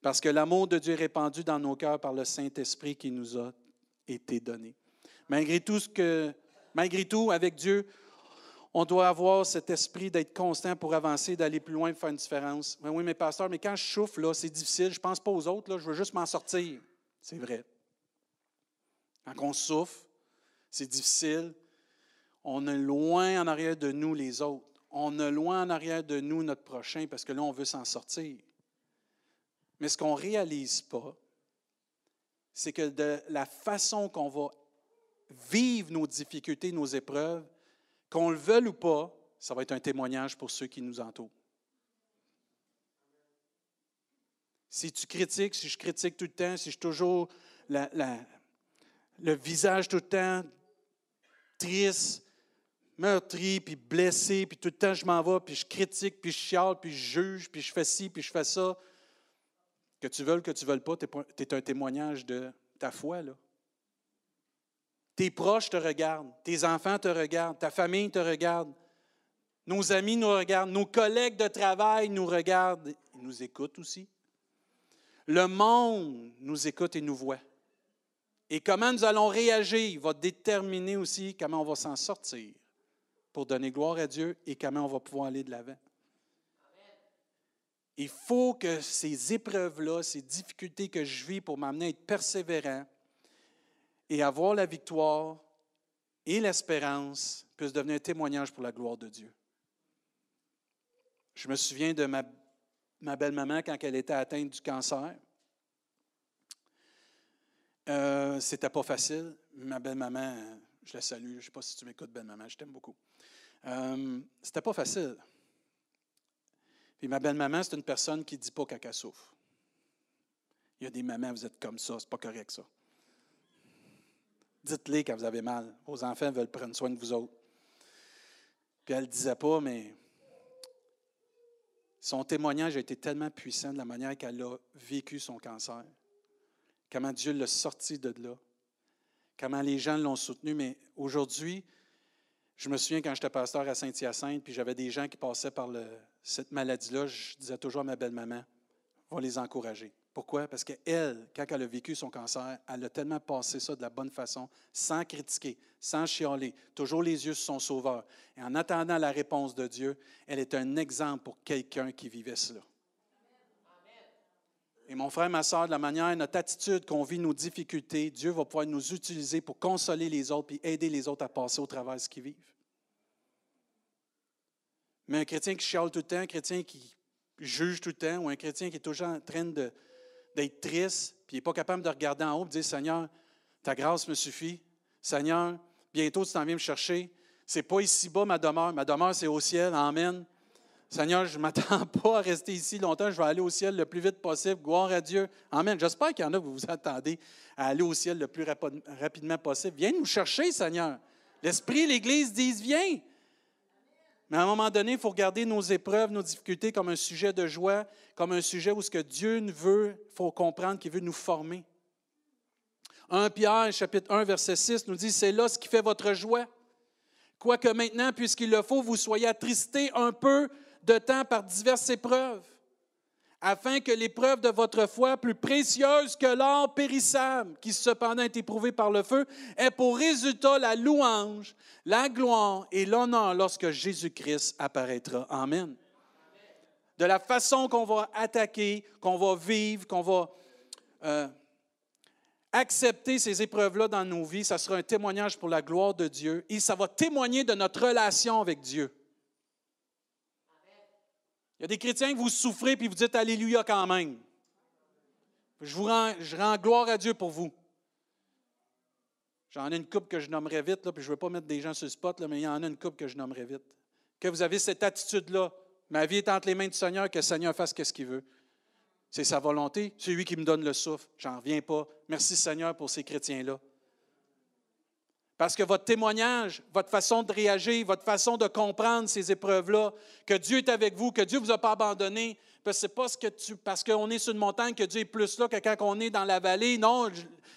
Parce que l'amour de Dieu est répandu dans nos cœurs par le Saint-Esprit qui nous a été donné. Malgré tout ce que Malgré tout, avec Dieu, on doit avoir cet esprit d'être constant pour avancer, d'aller plus loin, de faire une différence. Mais oui, mais pasteur, mais quand je là, c'est difficile, je ne pense pas aux autres, je veux juste m'en sortir. C'est vrai. Quand on souffre, c'est difficile. On est loin en arrière de nous les autres. On est loin en arrière de nous notre prochain parce que là, on veut s'en sortir. Mais ce qu'on ne réalise pas, c'est que de la façon qu'on va vivre nos difficultés, nos épreuves, qu'on le veuille ou pas, ça va être un témoignage pour ceux qui nous entourent. Si tu critiques, si je critique tout le temps, si je suis toujours le visage tout le temps triste, meurtri, puis blessé, puis tout le temps je m'en vais, puis je critique, puis je chiale, puis je juge, puis je fais ci, puis je fais ça, que tu veuilles, que tu ne veuilles pas, tu es un témoignage de ta foi, là. Tes proches te regardent, tes enfants te regardent, ta famille te regarde, nos amis nous regardent, nos collègues de travail nous regardent, ils nous écoutent aussi. Le monde nous écoute et nous voit. Et comment nous allons réagir va déterminer aussi comment on va s'en sortir pour donner gloire à Dieu et comment on va pouvoir aller de l'avant. Il faut que ces épreuves-là, ces difficultés que je vis pour m'amener à être persévérant, et avoir la victoire et l'espérance puissent devenir un témoignage pour la gloire de Dieu. Je me souviens de ma, ma belle-maman quand elle était atteinte du cancer. Euh, C'était pas facile. Ma belle-maman, je la salue. Je ne sais pas si tu m'écoutes, belle-maman, je t'aime beaucoup. Euh, C'était pas facile. Puis ma belle-maman, c'est une personne qui ne dit pas qu'elle souffre. Il y a des mamans, vous êtes comme ça, c'est pas correct ça. Dites-les quand vous avez mal. Vos enfants veulent prendre soin de vous autres. Puis elle ne disait pas, mais son témoignage a été tellement puissant de la manière qu'elle a vécu son cancer, comment Dieu l'a sorti de là, comment les gens l'ont soutenu. Mais aujourd'hui, je me souviens quand j'étais pasteur à Saint-Hyacinthe, puis j'avais des gens qui passaient par cette maladie-là, je disais toujours à ma belle-maman, va les encourager. Pourquoi? Parce qu'elle, quand elle a vécu son cancer, elle a tellement passé ça de la bonne façon, sans critiquer, sans chialer, toujours les yeux sur son sauveur. Et en attendant la réponse de Dieu, elle est un exemple pour quelqu'un qui vivait cela. Et mon frère, ma soeur, de la manière, notre attitude qu'on vit nos difficultés, Dieu va pouvoir nous utiliser pour consoler les autres et aider les autres à passer au travers de ce qu'ils vivent. Mais un chrétien qui chiale tout le temps, un chrétien qui juge tout le temps, ou un chrétien qui est toujours en train d'être triste, puis il n'est pas capable de regarder en haut et de dire Seigneur, ta grâce me suffit. Seigneur, bientôt tu t'en viens me chercher. C'est pas ici-bas ma demeure. Ma demeure, c'est au ciel. Amen. Seigneur, je ne m'attends [LAUGHS] pas à rester ici longtemps. Je vais aller au ciel le plus vite possible. Gloire à Dieu. Amen. J'espère qu'il y en a vous vous attendez à aller au ciel le plus rapidement possible. Viens nous chercher, Seigneur. L'Esprit, l'Église disent Viens. Mais à un moment donné, il faut regarder nos épreuves, nos difficultés comme un sujet de joie, comme un sujet où ce que Dieu veut, il faut comprendre qu'il veut nous former. 1 Pierre, chapitre 1, verset 6, nous dit, c'est là ce qui fait votre joie. Quoique maintenant, puisqu'il le faut, vous soyez attristés un peu de temps par diverses épreuves, afin que l'épreuve de votre foi, plus précieuse que l'or périssable, qui cependant est éprouvé par le feu, ait pour résultat la louange, la gloire et l'honneur lorsque Jésus-Christ apparaîtra. Amen. De la façon qu'on va attaquer, qu'on va vivre, qu'on va euh, accepter ces épreuves-là dans nos vies, ça sera un témoignage pour la gloire de Dieu et ça va témoigner de notre relation avec Dieu. Il y a des chrétiens que vous souffrez puis vous dites Alléluia quand même. Je vous rends, gloire à Dieu pour vous. J'en ai une coupe que je nommerai vite, là, puis je ne veux pas mettre des gens sur le spot, là, mais il y en a une coupe que je nommerai vite. Que vous avez cette attitude-là. Ma vie est entre les mains du Seigneur, que le Seigneur fasse ce qu'il veut. C'est sa volonté, c'est lui qui me donne le souffle. J'en reviens pas. Merci Seigneur pour ces chrétiens-là. Parce que votre témoignage, votre façon de réagir, votre façon de comprendre ces épreuves-là, que Dieu est avec vous, que Dieu ne vous a pas abandonné, parce pas ce que tu, parce qu'on est sur une montagne que Dieu est plus là que quand on est dans la vallée. Non,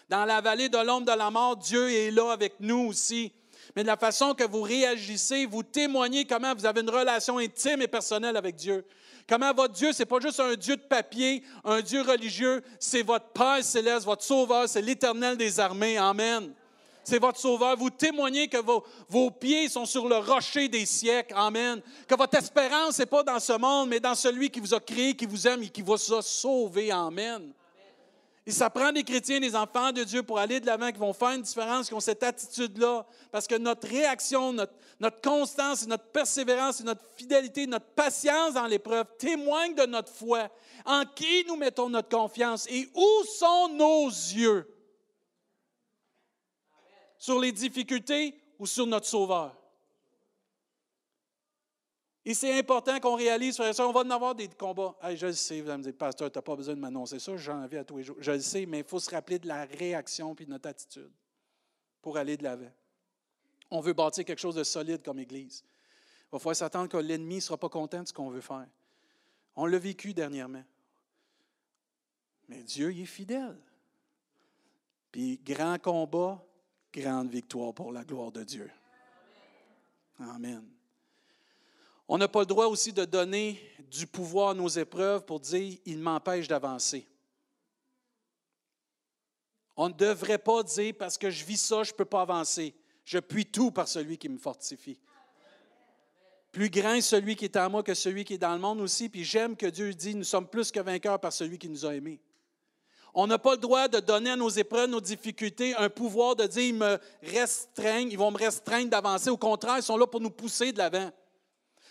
dans la vallée de l'ombre de la mort, Dieu est là avec nous aussi. Mais de la façon que vous réagissez, vous témoignez comment vous avez une relation intime et personnelle avec Dieu. Comment votre Dieu, ce n'est pas juste un Dieu de papier, un Dieu religieux, c'est votre Père céleste, votre Sauveur, c'est l'Éternel des armées. Amen c'est votre sauveur. Vous témoignez que vos, pieds sont sur le rocher des siècles. Amen. Que votre espérance n'est pas dans ce monde, mais dans celui qui vous a créé, qui vous aime et qui vous a sauvé. Amen. Et ça prend des chrétiens, des enfants de Dieu pour aller de l'avant, qui vont faire une différence, qui ont cette attitude-là. Parce que notre réaction, notre constance, notre persévérance, notre fidélité, notre patience dans l'épreuve témoignent de notre foi. En qui nous mettons notre confiance et où sont nos yeux? Sur les difficultés ou sur notre Sauveur. Et c'est important qu'on réalise, frère on va en avoir des combats. je le sais, vous allez me dire, pasteur, tu n'as pas besoin de m'annoncer ça, j'en ai à tous les jours. Je le sais, mais il faut se rappeler de la réaction et de notre attitude pour aller de l'avant. On veut bâtir quelque chose de solide comme Église. Il va falloir s'attendre que l'ennemi ne sera pas content de ce qu'on veut faire. On l'a vécu dernièrement. Mais Dieu, il est fidèle. Puis, grand combat, grande victoire pour la gloire de Dieu. Amen. On n'a pas le droit aussi de donner du pouvoir à nos épreuves pour dire il m'empêche d'avancer. On ne devrait pas dire parce que je vis ça, je ne peux pas avancer. Je puis tout par celui qui me fortifie. Plus grand celui qui est en moi que celui qui est dans le monde aussi. Puis j'aime que Dieu dit nous sommes plus que vainqueurs par celui qui nous a aimés. On n'a pas le droit de donner à nos épreuves, nos difficultés, un pouvoir de dire ils me restreignent, ils vont me restreindre d'avancer. Au contraire, ils sont là pour nous pousser de l'avant.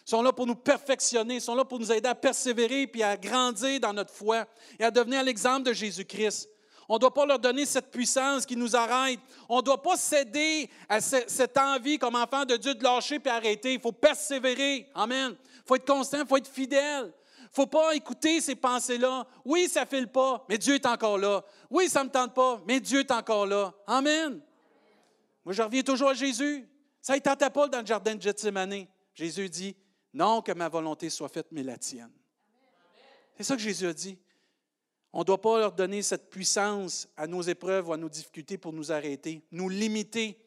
Ils sont là pour nous perfectionner, ils sont là pour nous aider à persévérer puis à grandir dans notre foi et à devenir l'exemple de Jésus-Christ. On ne doit pas leur donner cette puissance qui nous arrête. On ne doit pas céder à cette envie comme enfant de Dieu de lâcher puis arrêter. Il faut persévérer. Amen. Il faut être constant, il faut être fidèle faut pas écouter ces pensées-là. Oui, ça ne file pas, mais Dieu est encore là. Oui, ça ne me tente pas, mais Dieu est encore là. Amen. Moi, je reviens toujours à Jésus. Ça ne tentait pas dans le jardin de Gethsemane. Jésus dit, non que ma volonté soit faite, mais la tienne. C'est ça que Jésus a dit. On ne doit pas leur donner cette puissance à nos épreuves ou à nos difficultés pour nous arrêter, nous limiter.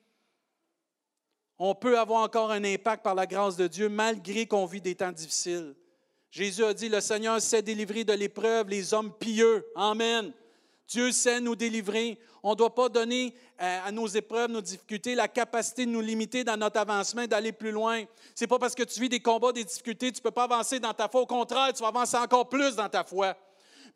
On peut avoir encore un impact par la grâce de Dieu malgré qu'on vit des temps difficiles. Jésus a dit, le Seigneur sait délivrer de l'épreuve les hommes pieux. Amen. Dieu sait nous délivrer. On ne doit pas donner euh, à nos épreuves, nos difficultés, la capacité de nous limiter dans notre avancement, d'aller plus loin. Ce n'est pas parce que tu vis des combats, des difficultés, tu ne peux pas avancer dans ta foi. Au contraire, tu vas avancer encore plus dans ta foi.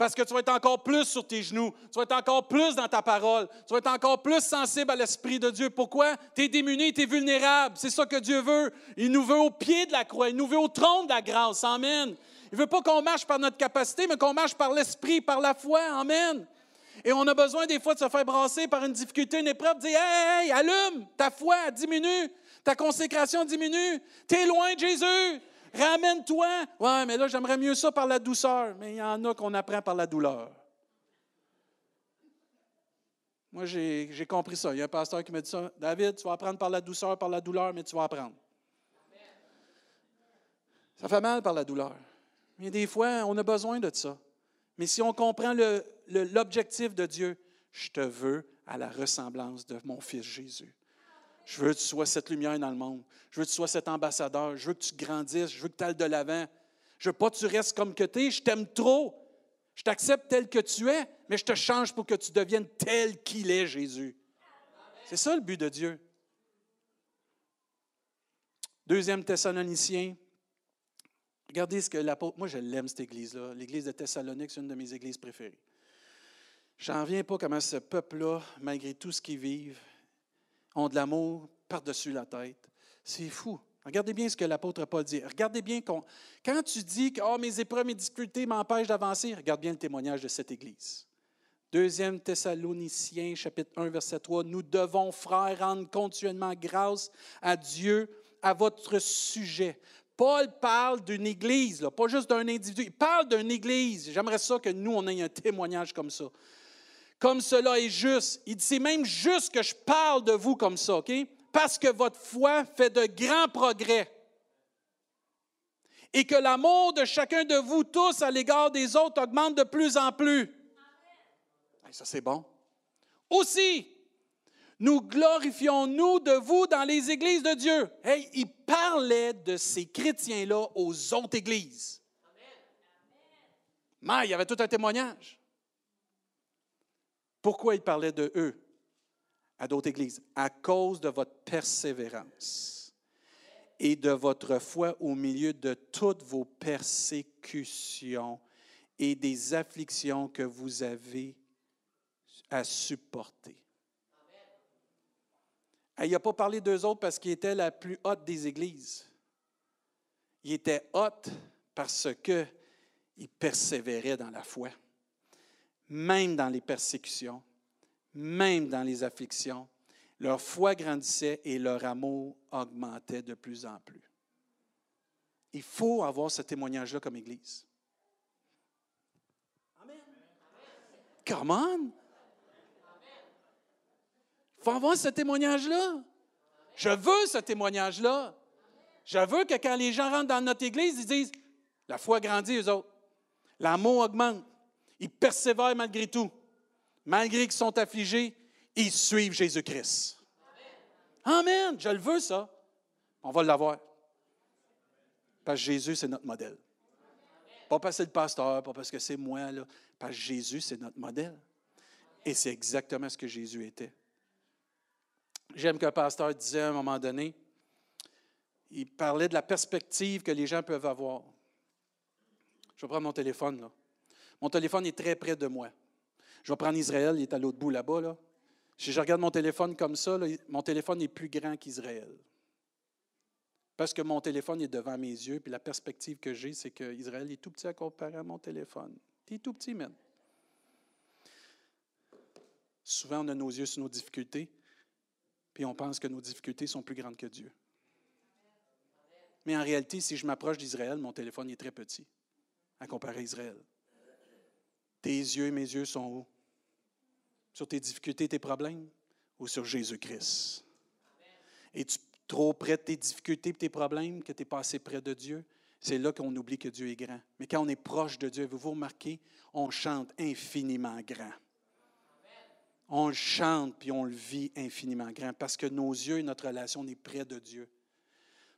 Parce que tu vas être encore plus sur tes genoux, tu vas être encore plus dans ta parole, tu vas être encore plus sensible à l'Esprit de Dieu. Pourquoi? Tu es démuni, tu es vulnérable. C'est ça que Dieu veut. Il nous veut au pied de la croix, il nous veut au trône de la grâce. Amen. Il ne veut pas qu'on marche par notre capacité, mais qu'on marche par l'Esprit, par la foi. Amen. Et on a besoin des fois de se faire brasser par une difficulté, une épreuve, de dire Hey, hey, allume, ta foi diminue, ta consécration diminue, tu es loin de Jésus, ramène-toi. Ouais, mais là, j'aimerais mieux ça par la douceur. Mais il y en a qu'on apprend par la douleur. Moi, j'ai compris ça. Il y a un pasteur qui m'a dit ça. David, tu vas apprendre par la douceur, par la douleur, mais tu vas apprendre. Ça fait mal par la douleur. Mais des fois, on a besoin de ça. Mais si on comprend l'objectif de Dieu, je te veux à la ressemblance de mon Fils Jésus. Je veux que tu sois cette lumière dans le monde. Je veux que tu sois cet ambassadeur. Je veux que tu grandisses. Je veux que tu ailles de l'avant. Je veux pas que tu restes comme que tu es. Je t'aime trop. Je t'accepte tel que tu es, mais je te change pour que tu deviennes tel qu'il est, Jésus. C'est ça le but de Dieu. Deuxième Thessaloniciens Regardez ce que l'apôtre. Moi, je l'aime, cette église-là. L'église de Thessalonique, c'est une de mes églises préférées. J'en reviens pas comment ce peuple-là, malgré tout ce qu'ils vivent, ont de l'amour par-dessus la tête. C'est fou. Regardez bien ce que l'apôtre Paul dit. Regardez bien quand, tu dis que oh, mes épreuves, mes difficultés m'empêchent d'avancer, regarde bien le témoignage de cette Église. Deuxième Thessaloniciens, chapitre 1, verset 3. Nous devons, frères, rendre continuellement grâce à Dieu à votre sujet Paul parle d'une église, pas juste d'un individu. Il parle d'une église. J'aimerais ça que nous, on ait un témoignage comme ça. Comme cela est juste. Il dit, c'est même juste que je parle de vous comme ça, OK? Parce que votre foi fait de grands progrès. Et que l'amour de chacun de vous tous à l'égard des autres augmente de plus en plus. Ça, c'est bon. Aussi, nous glorifions-nous de vous dans les églises de Dieu. Hey, il parlait de ces chrétiens-là aux autres églises. Mais il y avait tout un témoignage. Pourquoi il parlait de eux à d'autres églises? À cause de votre persévérance et de votre foi au milieu de toutes vos persécutions et des afflictions que vous avez à supporter. Il n'a pas parlé d'eux autres parce qu'il était la plus haute des églises. Il était haute parce qu'il persévérait dans la foi, même dans les persécutions, même dans les afflictions. Leur foi grandissait et leur amour augmentait de plus en plus. Il faut avoir ce témoignage-là comme Église. Amen. Come on! Il faut avoir ce témoignage-là. Je veux ce témoignage-là. Je veux que quand les gens rentrent dans notre Église, ils disent, la foi grandit, eux autres. L'amour augmente. Ils persévèrent malgré tout. Malgré qu'ils sont affligés, ils suivent Jésus-Christ. Amen. Je le veux, ça. On va l'avoir. Parce que Jésus, c'est notre modèle. Pas parce que c'est le pasteur, pas parce que c'est moi, là. Parce que Jésus, c'est notre modèle. Et c'est exactement ce que Jésus était. J'aime qu'un pasteur disait à un moment donné, il parlait de la perspective que les gens peuvent avoir. Je vais prendre mon téléphone. Là. Mon téléphone est très près de moi. Je vais prendre Israël, il est à l'autre bout là-bas. Là. Si je regarde mon téléphone comme ça, mon téléphone est plus grand qu'Israël. Parce que mon téléphone est devant mes yeux, puis la perspective que j'ai, c'est qu'Israël est tout petit à comparer à mon téléphone. Il est tout petit, même. Souvent, on a nos yeux sur nos difficultés, puis on pense que nos difficultés sont plus grandes que Dieu. Mais en réalité, si je m'approche d'Israël, mon téléphone est très petit à comparer à Israël. Tes yeux et mes yeux sont où? Sur tes difficultés, tes problèmes ou sur Jésus-Christ? Es-tu trop près de tes difficultés et tes problèmes que tu n'es pas assez près de Dieu? c'est là qu'on oublie que Dieu est grand. Mais quand on est proche de Dieu, vous vous remarquez, on chante infiniment grand. On le chante puis on le vit infiniment grand parce que nos yeux et notre relation, on est près de Dieu.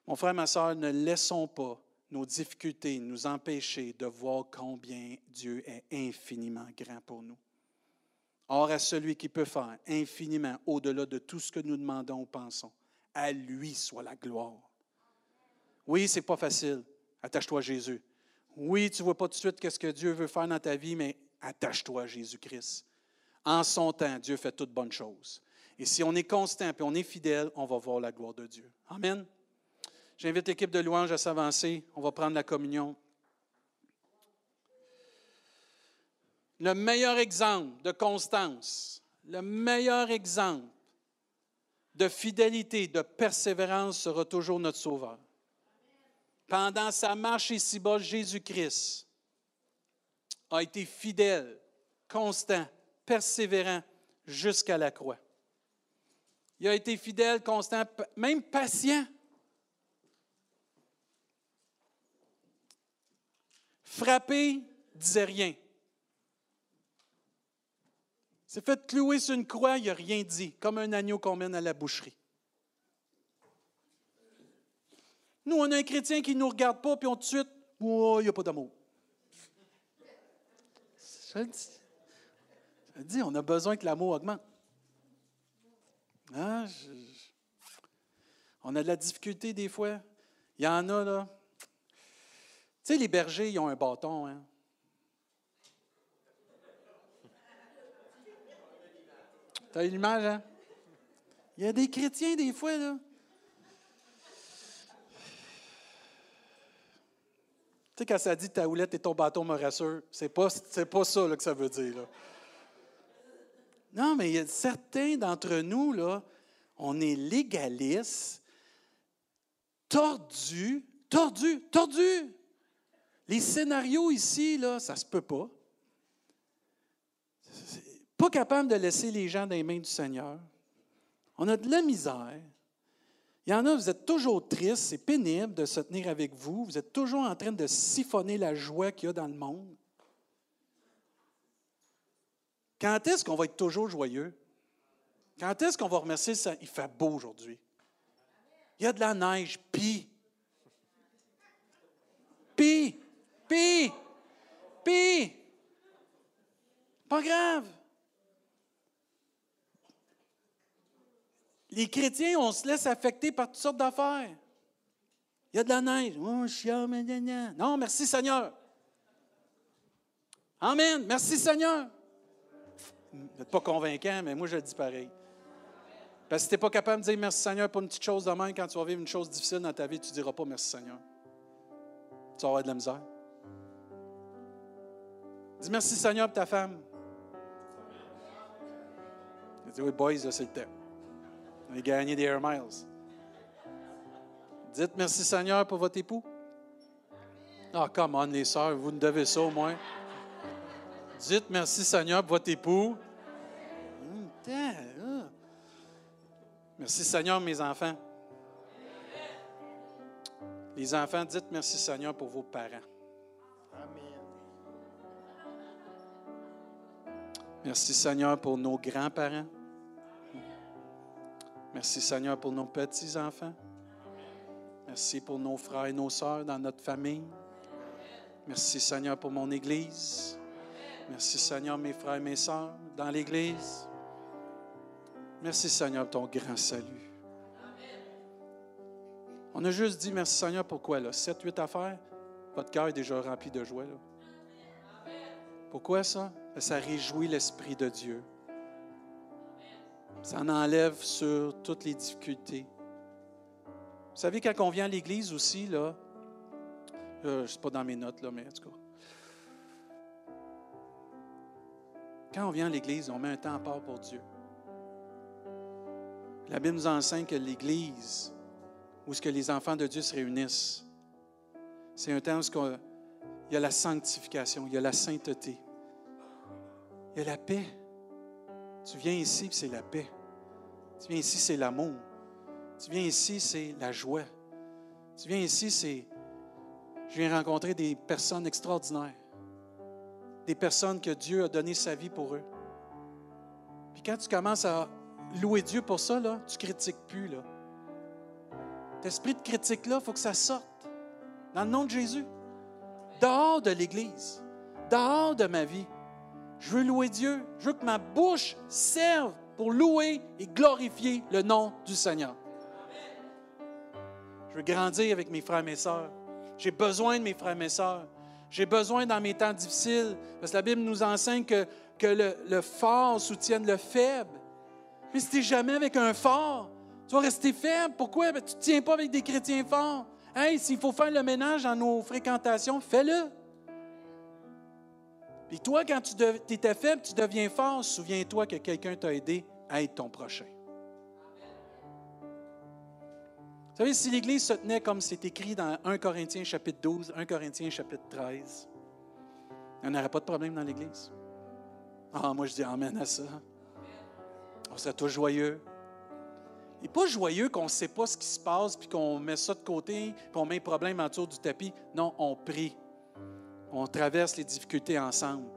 Mon frère, ma soeur, ne laissons pas nos difficultés nous empêcher de voir combien Dieu est infiniment grand pour nous. Or, à celui qui peut faire infiniment au-delà de tout ce que nous demandons ou pensons, à lui soit la gloire. Oui, ce n'est pas facile. Attache-toi à Jésus. Oui, tu ne vois pas tout de suite ce que Dieu veut faire dans ta vie, mais attache-toi à Jésus-Christ. En son temps, Dieu fait toutes bonnes choses. Et si on est constant et on est fidèle, on va voir la gloire de Dieu. Amen. J'invite l'équipe de louange à s'avancer. On va prendre la communion. Le meilleur exemple de constance, le meilleur exemple de fidélité, de persévérance sera toujours notre Sauveur. Pendant sa marche ici-bas, Jésus-Christ a été fidèle, constant, persévérant jusqu'à la croix. Il a été fidèle, constant, même patient. Frappé, disait rien. C'est fait clouer sur une croix, il n'a rien dit, comme un agneau qu'on mène à la boucherie. Nous, on a un chrétien qui ne nous regarde pas, puis on tout de suite, il n'y a pas d'amour. Je je dis, on a besoin que l'amour augmente. Hein? on a de la difficulté des fois. Il y en a, là. Tu sais, les bergers, ils ont un bâton, hein? T'as une image, hein? Il y a des chrétiens, des fois, là. Tu sais, quand ça dit ta houlette et ton bâton me rassure, c'est pas, pas ça que ça veut dire. Là. Non, mais il y a certains d'entre nous, là, on est légalistes, tordus, tordus, tordus. Les scénarios ici, là, ça se peut pas. Pas capable de laisser les gens dans les mains du Seigneur. On a de la misère. Il y en a, vous êtes toujours triste, c'est pénible de se tenir avec vous, vous êtes toujours en train de siphonner la joie qu'il y a dans le monde. Quand est-ce qu'on va être toujours joyeux? Quand est-ce qu'on va remercier ça? Il fait beau aujourd'hui. Il y a de la neige, pis. Pis, pis, pis. Pas grave. Les chrétiens, on se laisse affecter par toutes sortes d'affaires. Il y a de la neige. Oh, non, merci Seigneur. Amen. Merci Seigneur. Vous n'êtes pas convaincant, mais moi je le dis pareil. Parce que si tu n'es pas capable de dire merci Seigneur pour une petite chose de même, quand tu vas vivre une chose difficile dans ta vie, tu ne diras pas merci Seigneur. Tu vas avoir de la misère. Dis merci Seigneur pour ta femme. dis oui, boys, c'est le temps. On a gagné des Air Miles. Dites merci Seigneur pour votre époux. Ah, oh, come on, les sœurs, vous nous devez ça au moins. Dites merci Seigneur pour votre époux. Merci Seigneur, mes enfants. Les enfants, dites merci Seigneur pour vos parents. Merci Seigneur pour nos grands-parents. Merci Seigneur pour nos petits-enfants. Merci pour nos frères et nos sœurs dans notre famille. Merci Seigneur pour mon Église. Merci Seigneur, mes frères et mes sœurs dans l'Église. Merci Seigneur pour ton grand salut. On a juste dit merci Seigneur, pourquoi là? Sept, huit affaires, votre cœur est déjà rempli de joie. Pourquoi ça? Ça réjouit l'Esprit de Dieu. Ça en enlève sur toutes les difficultés. Vous savez, quand on vient à l'Église aussi, là, euh, je ne sais pas dans mes notes, là, mais en tout cas. Quand on vient à l'Église, on met un temps à part pour Dieu. La Bible nous enseigne que l'Église, où ce que les enfants de Dieu se réunissent, c'est un temps où il y a la sanctification, il y a la sainteté, il y a la paix. Tu viens ici, c'est la paix. Tu viens ici, c'est l'amour. Tu viens ici, c'est la joie. Tu viens ici, c'est je viens rencontrer des personnes extraordinaires. Des personnes que Dieu a donné sa vie pour eux. Puis quand tu commences à louer Dieu pour ça, là, tu critiques plus. Là. De critique-là, il faut que ça sorte. Dans le nom de Jésus. Dehors de l'Église. Dehors de ma vie. Je veux louer Dieu. Je veux que ma bouche serve pour louer et glorifier le nom du Seigneur. Je veux grandir avec mes frères et mes sœurs. J'ai besoin de mes frères et mes sœurs. J'ai besoin dans mes temps difficiles, parce que la Bible nous enseigne que, le, fort soutienne le faible. Mais si tu jamais avec un fort, tu vas rester faible. Pourquoi? Ben, tu ne tiens pas avec des chrétiens forts. Hey, s'il faut faire le ménage dans nos fréquentations, fais-le. Puis toi, quand tu étais faible, tu deviens fort. Souviens-toi que quelqu'un t'a aidé à être ton prochain. Vous savez, si l'Église se tenait comme c'est écrit dans 1 Corinthiens chapitre 12, 1 Corinthiens chapitre 13, il n'y aurait pas de problème dans l'Église. Ah, moi je dis Amen à ça. On serait tous joyeux. Et pas joyeux qu'on ne sait pas ce qui se passe, puis qu'on met ça de côté, qu'on met un problème autour du tapis. Non, on prie. On traverse les difficultés ensemble.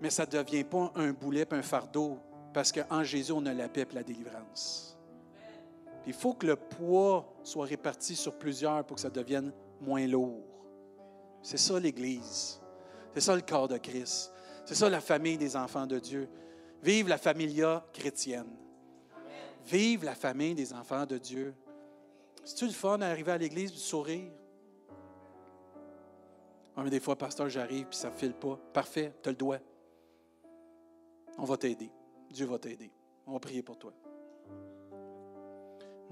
Mais ça ne devient pas un boulet, un fardeau, parce qu'en Jésus, on a la paix et la délivrance. Il faut que le poids soit réparti sur plusieurs pour que ça devienne moins lourd. C'est ça l'Église. C'est ça le corps de Christ. C'est ça la famille des enfants de Dieu. Vive la familia chrétienne. Vive la famille des enfants de Dieu. C'est-tu le fun d'arriver à l'Église de sourire? Mais des fois, pasteur, j'arrive puis ça ne file pas. Parfait, tu le dois. On va t'aider. Dieu va t'aider. On va prier pour toi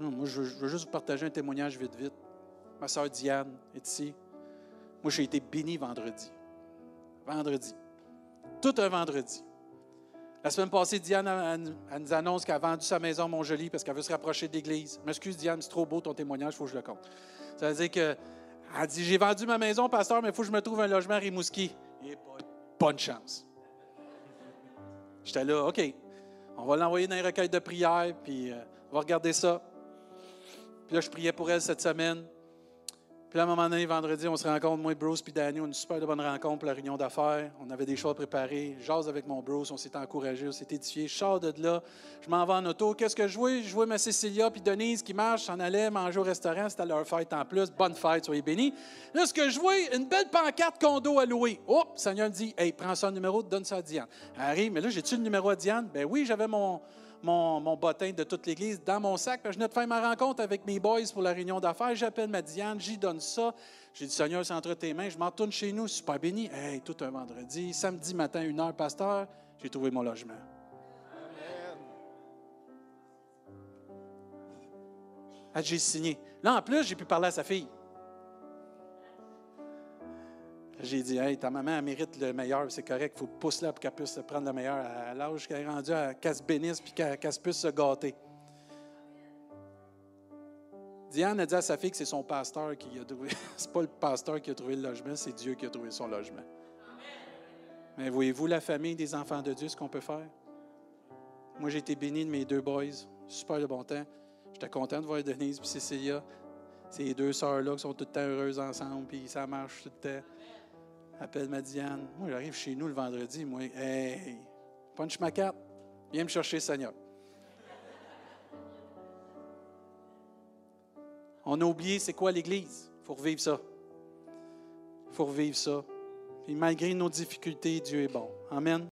moi, je veux, juste vous partager un témoignage vite, vite. Ma soeur Diane est ici. Moi, j'ai été béni vendredi. Vendredi. Tout un vendredi. La semaine passée, Diane elle, nous annonce qu'elle a vendu sa maison à Montjoli parce qu'elle veut se rapprocher de l'église. M'excuse, Diane, c'est trop beau ton témoignage, il faut que je le compte. Ça veut dire que elle dit J'ai vendu ma maison, pasteur, mais il faut que je me trouve un logement à Rimouski. Bonne chance. J'étais là, OK. On va l'envoyer dans un recueil de prière, puis euh, on va regarder ça. Puis là, je priais pour elle cette semaine. Puis là, à un moment donné, vendredi, on se rencontre, moi Bruce puis a une super bonne rencontre pour la réunion d'affaires. On avait des choses préparées. J'ose avec mon Bruce, on s'est encouragé, on s'est édifié. Je sors de là, je m'en vais en auto. Qu'est-ce que je vois? Je vois ma Cécilia puis Denise qui marchent, s'en allaient manger au restaurant. C'était leur fête en plus. Bonne fête, soyez bénis. Là, ce que je vois, une belle pancarte condo à louer. Oh, Seigneur me dit, hey, prends ça numéro, donne ça à Diane. Elle arrive, mais là, j'ai-tu le numéro à Diane? Ben oui, j'avais mon, mon, bottin de toute l'Église dans mon sac. Je venais de faire ma rencontre avec mes boys pour la réunion d'affaires. J'appelle ma Diane, j'y donne ça. J'ai dit, Seigneur, c'est entre tes mains. Je m'en retourne chez nous, super béni. Hey, tout un vendredi. Samedi matin, une heure, pasteur, j'ai trouvé mon logement. Ah, j'ai signé. Là, en plus, j'ai pu parler à sa fille. J'ai dit, hey, ta maman, elle mérite le meilleur, c'est correct, il faut pousser là pour qu'elle puisse prendre le meilleur à l'âge qu'elle est rendue, qu'elle se bénisse puis qu'elle puisse se gâter. Diane a dit à sa fille que c'est son pasteur qui a trouvé. [LAUGHS] c'est pas le pasteur qui a trouvé le logement, c'est Dieu qui a trouvé son logement. Mais voyez-vous la famille des enfants de Dieu, ce qu'on peut faire? Moi, j'ai été béni de mes deux boys. Super de bon temps. J'étais content de voir Denise et Cécilia. Ces deux sœurs-là qui sont tout le temps heureuses ensemble, puis ça marche tout le temps. Appelle ma Diane. Moi, j'arrive chez nous le vendredi. Moi, hey, punch ma carte. Viens me chercher, Seigneur. On a oublié c'est quoi l'Église? Il faut revivre ça. Il faut revivre ça. Et malgré nos difficultés, Dieu est bon. Amen.